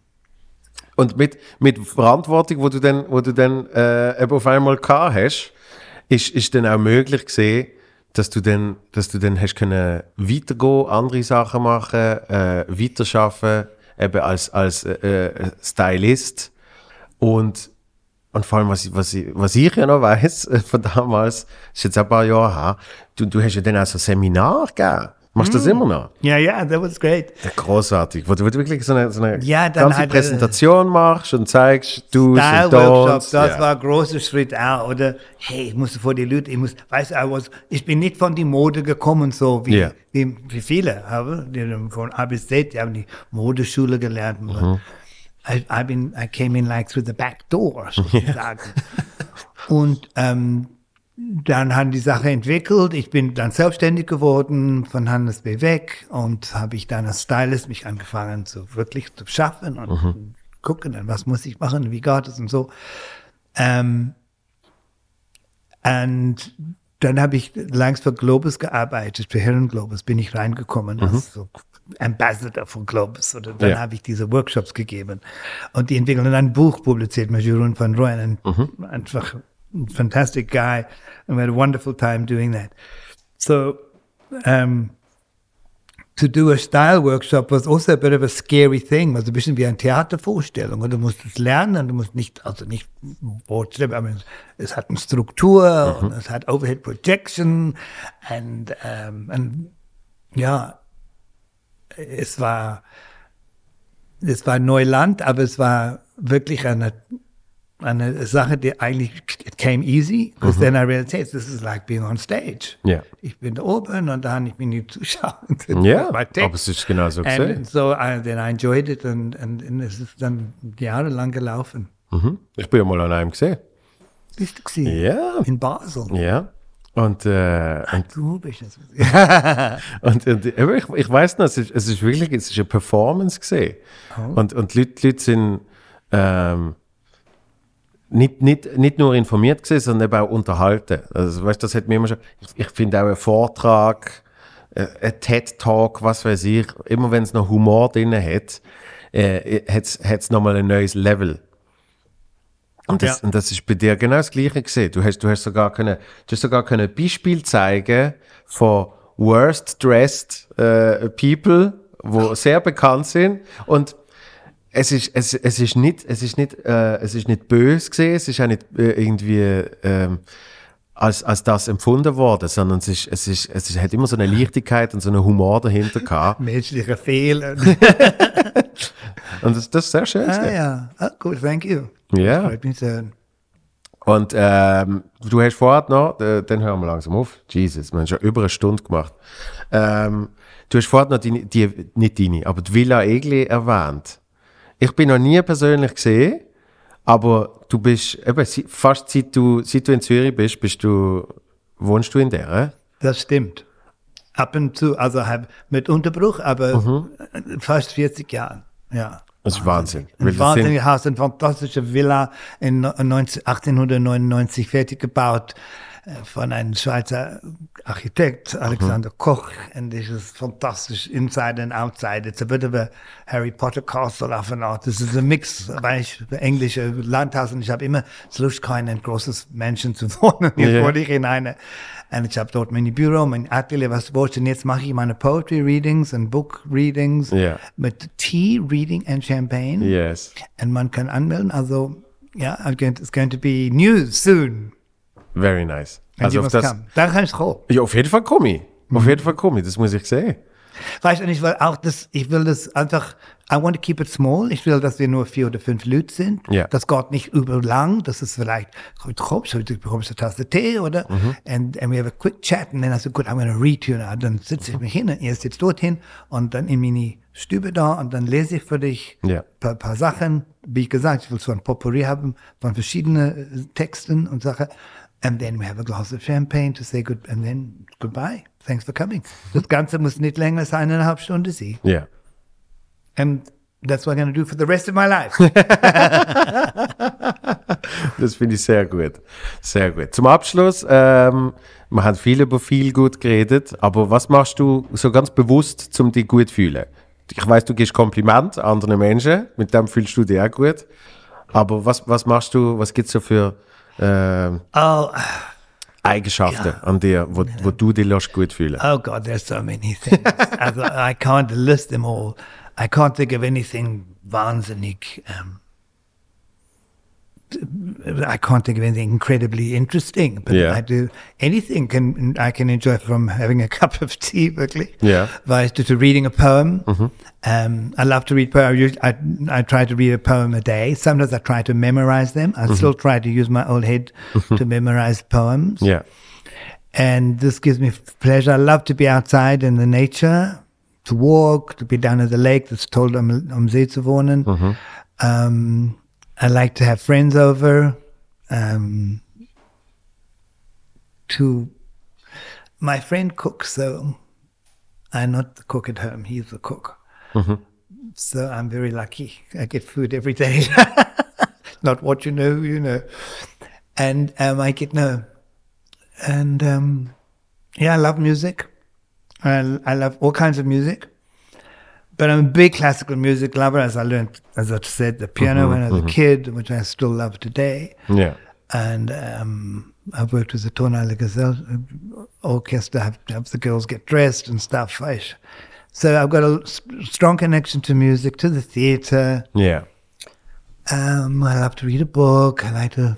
Und mit, mit Verantwortung, wo du dann, wo du dann äh, eben auf einmal gehabt hast, ist, ist dann auch möglich gesehen, dass du dann, dass du dann hast können weitergehen, andere Sachen machen, äh, weiterarbeiten, eben als, als äh, äh, Stylist. Und, und vor allem, was, ich- was, was ich ja noch weiß von damals, ist jetzt ein paar Jahre her, du, du hast ja dann auch so Seminar gegeben. Machst du das immer noch? ja, ja, that was great. Ja, großartig. Wo du wirklich so eine, so eine Ja, ganze hat er- Präsentation machst und zeigst, du Style und Workshop, das ja. war ein großer Schritt auch. Oder, hey, ich musste vor die Leute, ich muss, weißt du, ich bin nicht von die Mode gekommen, so wie, Ja. wie, wie viele, haben von A bis Z, die haben die Modeschule gelernt. Mhm. I, I, been, I came in like through the back door, sozusagen. Und ähm, dann haben die Sache entwickelt. Ich bin dann selbstständig geworden von Hannes B. weg und habe ich dann als Stylist mich angefangen zu wirklich zu schaffen und gucken, dann, was muss ich machen, wie geht es und so. Ähm, und dann habe ich langs für Globus gearbeitet, für Herren Globus bin ich reingekommen als so Ambassador von Globus. Oder dann Ja. habe ich diese Workshops gegeben. Und die entwickeln dann ein Buch publiziert mit Jeroen van Rooyen. Ein, Einfach ein fantastic guy. And we had a wonderful time doing that. So, um, to do a style workshop was also a bit of a scary thing, also ein bisschen wie eine Theatervorstellung. Und du musst es lernen, du musst nicht, also nicht Wortschrift, aber es, hat eine Struktur und es hat Overhead Projection und, ähm, und ja, es war, es war Neuland, aber es war wirklich eine, eine Sache, die eigentlich, it came easy, because then I realized, this is like being on stage. Ja. Ich bin da oben und dann ich bin die Zuschauer. Ja, text. aber es ist genau so gesehen. And so I, then I enjoyed it und, und, und es ist dann jahrelang gelaufen. Mhm. Ich bin ja mal an einem gesehen. Bist du gesehen? Ja. In Basel. Ja. Und, äh, und, Du bist das. und, und ich, ich weiß noch, es ist, es ist wirklich es ist eine Performance gesehen. Und, und die Leute, die Leute sind ähm, nicht, nicht, nicht nur informiert gesehen, sondern eben auch unterhalten. Also, weißt, das hat mir immer schon. Ich, ich finde auch ein Vortrag, äh, ein TED-Talk, was weiß ich, immer wenn es noch Humor drin hat, äh, hat es nochmal ein neues Level. Und das, Ja. und das ist bei dir genau das Gleiche gesehen. Du hast, du hast sogar können, du hast sogar können ein Beispiel zeigen von worst dressed äh, people, wo sehr bekannt sind. Und es ist, es, es ist nicht, es ist nicht, äh, es ist nicht böse gesehen, es ist auch nicht äh, irgendwie ähm, als, als das empfunden worden, sondern es ist, es ist, es ist, hat immer so eine Leichtigkeit und so einen Humor dahinter gehabt. Menschliche Fehler. Und das, das ist sehr schön. ah ja, ah, gut, thank you. Ja. Freut mich sehr. Und ähm, du hast vorher noch, äh, dann hören wir langsam auf. Jesus, wir haben schon über eine Stunde gemacht. Ähm, du hast vorher noch die, die, nicht deine, aber die Villa Egli erwähnt. Ich bin noch nie persönlich gesehen, aber du bist, eben, fast seit du, seit du in Zürich bist, bist du, wohnst du in der? Das stimmt. Ab und zu, also mit Unterbruch, aber Mhm. fast 40 Jahren. Ja. Das ist Wahnsinn. Ein wahnsinniges Haus, eine fantastische Villa in 19, 1899 fertig gebaut von einem Schweizer Architekt, Alexander Koch. Und das ist fantastisch, inside and outside. It's a bit of a Harry Potter Castle auf eine Art. Das ist ein Mix, weil ich englische Landhaus und ich habe immer Lust, kein ein großes Menschen zu wohnen. Jetzt Ja. wohne ich in einer und ich habe dort mein Büro, mein Atelier, was wollte. Und jetzt mache ich meine Poetry Readings und Book Readings Ja. mit Tea, Reading and Champagne. Yes. Und man kann anmelden. Also, ja, to- it's going to be news soon. Very nice. And Also auf das, come. Da kann ich kommen. ja, auf jeden Fall komme ich. Auf jeden Fall komme ich, das muss ich sehen. Weißt du, und ich will auch das, ich will das einfach, I want to keep it small. Ich will, dass wir nur vier oder fünf Leute sind. Ja. Das geht nicht überlang. Das ist vielleicht, du kommst, du bekommst eine Tasse Tee, oder? Mhm. And, and we have a quick chat. And then I said, good, I'm going to read you now. Dann sitze ich mich hin und ihr sitzt dorthin und dann in meine Stübe da und dann lese ich für dich ein paar, paar Sachen. Wie gesagt, ich will so ein Potpourri haben von verschiedenen äh, Texten und Sachen. And then we have a glass of champagne to say good, and then goodbye. Thanks for coming. Das Ganze muss nicht länger als eineinhalb Stunden sein. Ja. And that's what I'm going to do for the rest of my life. Das finde ich sehr gut. Sehr gut. Zum Abschluss, ähm, wir haben viel über viel gut geredet, aber was machst du so ganz bewusst, um dich gut zu fühlen? Ich weiß, du gibst Kompliment anderen Menschen, mit dem fühlst du dich auch gut. Aber was, was machst du, was gibt es so für ähm, oh, Eigenschaften an dir, wo, wo du dich lässt gut fühlen? oh God, there's so many things. also, I can't list them all. I can't think of anything wahnsinnig. Um, I can't think of anything incredibly interesting, but Yeah. I do anything can I can enjoy from having a cup of tea, wirklich. Yeah. vice du, to reading a poem. Um, I love to read poems. I, I try to read a poem a day. Sometimes I try to memorize them. I still try to use my old head to memorize poems. Ja. And this gives me pleasure. I love to be outside in the nature, to walk, to be down at the lake that's told See zu wohnen. Um, I like to have friends over. Um, to my friend cooks, so I'm not the cook at home. He's the cook. So I'm very lucky. I get food every day. not what you know, you know. And um, I get no. And um, yeah, I love music. I, I love all kinds of music. But I'm a big classical music lover, as I learned, as I said, the piano when I was a kid, which I still love today. Ja. And um, I've worked with the Tonale Gazelle Orchestra, have, have the girls get dressed and stuff. I, so I've got a strong connection to music, to the theatre. Ja. Um, I love to read a book. I like to,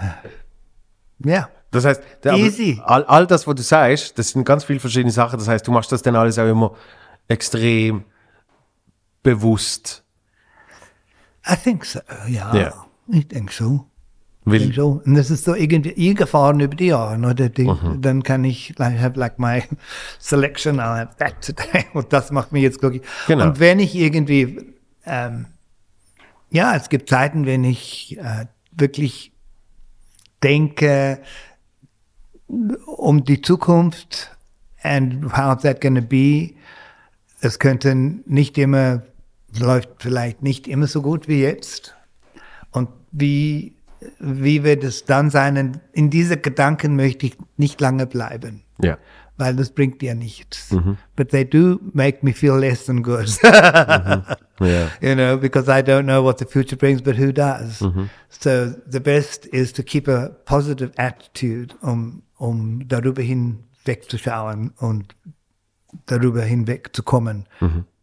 yeah. Das heißt, der, Easy. All, all das, was du sagst, das sind ganz viele verschiedene Sachen. Das heißt, du machst das dann alles auch immer extrem bewusst. I think so, ja. Ja. Ich denke so. Ich Weil, denke so. Und das ist so irgendwie eingefahren über die Jahre. Oder die, Dann kann ich, I have like my selection, I'll have that today. Und das macht mich jetzt glücklich. Genau. Und wenn ich irgendwie, ähm, ja, es gibt Zeiten, wenn ich äh, wirklich denke, um die Zukunft and how's that to be. Es könnte nicht immer, läuft vielleicht nicht immer so gut wie jetzt. Und wie, wie wird es dann sein? In diese Gedanken möchte ich nicht lange bleiben. Ja. Weil das bringt dir nichts. But they do make me feel less than good. Ja. you know, because I don't know what the future brings, but who does? So the best is to keep a positive attitude, um, um darüber hinwegzuschauen und darüber hinwegzukommen,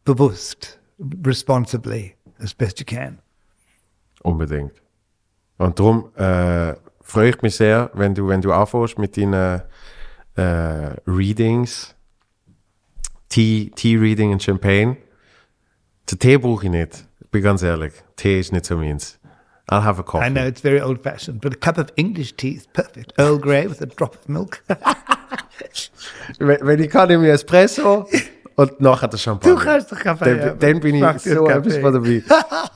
bewusst, responsibly, as best you can. Unbedingt. Und darum äh, freue ich mich sehr, wenn du, wenn du anfängst mit deinen äh, Readings, Tea, Tea Reading und Champagne. Den Tee brauche ich nicht. Ich bin ganz ehrlich. Tee ist nicht so meins. I'll have a coffee. I know it's very old fashioned, but a cup of English tea is perfect. Earl Grey with a drop of milk. Wenn, wenn ich kann, nehme ich Espresso und nachher der Champagner. Du kannst doch Kaffee Dann, dann bin ich dir so etwas von dabei.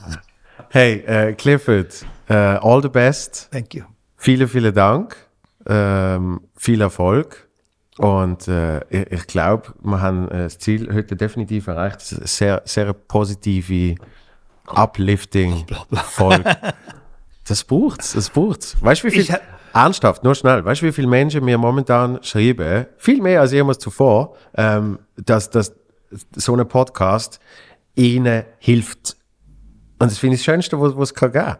hey, äh, Clifford, äh, all the best. Thank you. Vielen, vielen Dank. Ähm, viel Erfolg. Und äh, ich, ich glaube, wir haben äh, das Ziel heute definitiv erreicht. Sehr, sehr positive, uplifting Folge. Das braucht's, das braucht's. Weißt du, wie viel, Ich ernsthaft, nur schnell, weißt du, wie viele Menschen mir momentan schreiben, viel mehr als jemals zuvor, ähm, dass, dass so ein Podcast ihnen hilft. Und das finde ich das Schönste, was es kann geben.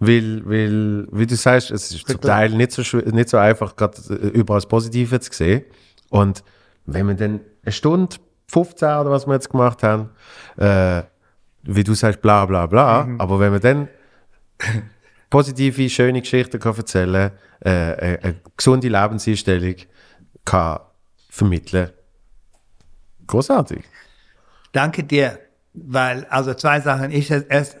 Weil, weil, wie du sagst, es ist zum Teil nicht so, nicht so einfach, gerade äh, überall das Positive zu sehen. Und wenn wir dann eine Stunde, 15 oder was wir jetzt gemacht haben, äh, wie du sagst, bla bla bla, aber wenn wir dann positive, schöne Geschichten kann erzählen äh, eine, eine gesunde Lebenseinstellung kann vermitteln. Großartig. Danke dir, weil, also zwei Sachen. Ich erst,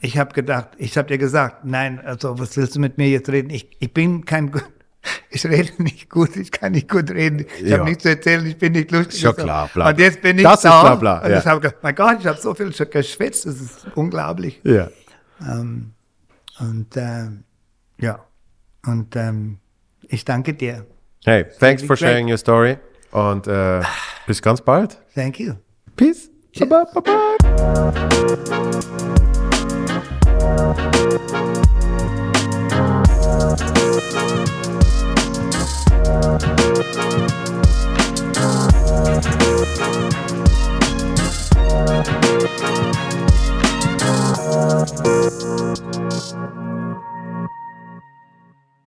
ich habe gedacht, ich habe dir gesagt, nein, also was willst du mit mir jetzt reden? Ich, ich bin kein gut, ich rede nicht gut, ich kann nicht gut reden. Ich Ja. habe nichts zu erzählen, ich bin nicht lustig. Schon und so. klar, bla, Und jetzt bin ich Das ist da. bla, bla, und ja. ich habe gedacht, mein Gott, ich habe so viel schon geschwitzt, das ist unglaublich. Ja. Und ähm, ja, und ähm, ich danke dir. Hey, thanks for sharing your story und äh, bis ganz bald. Thank you. Peace. Bye bye bye.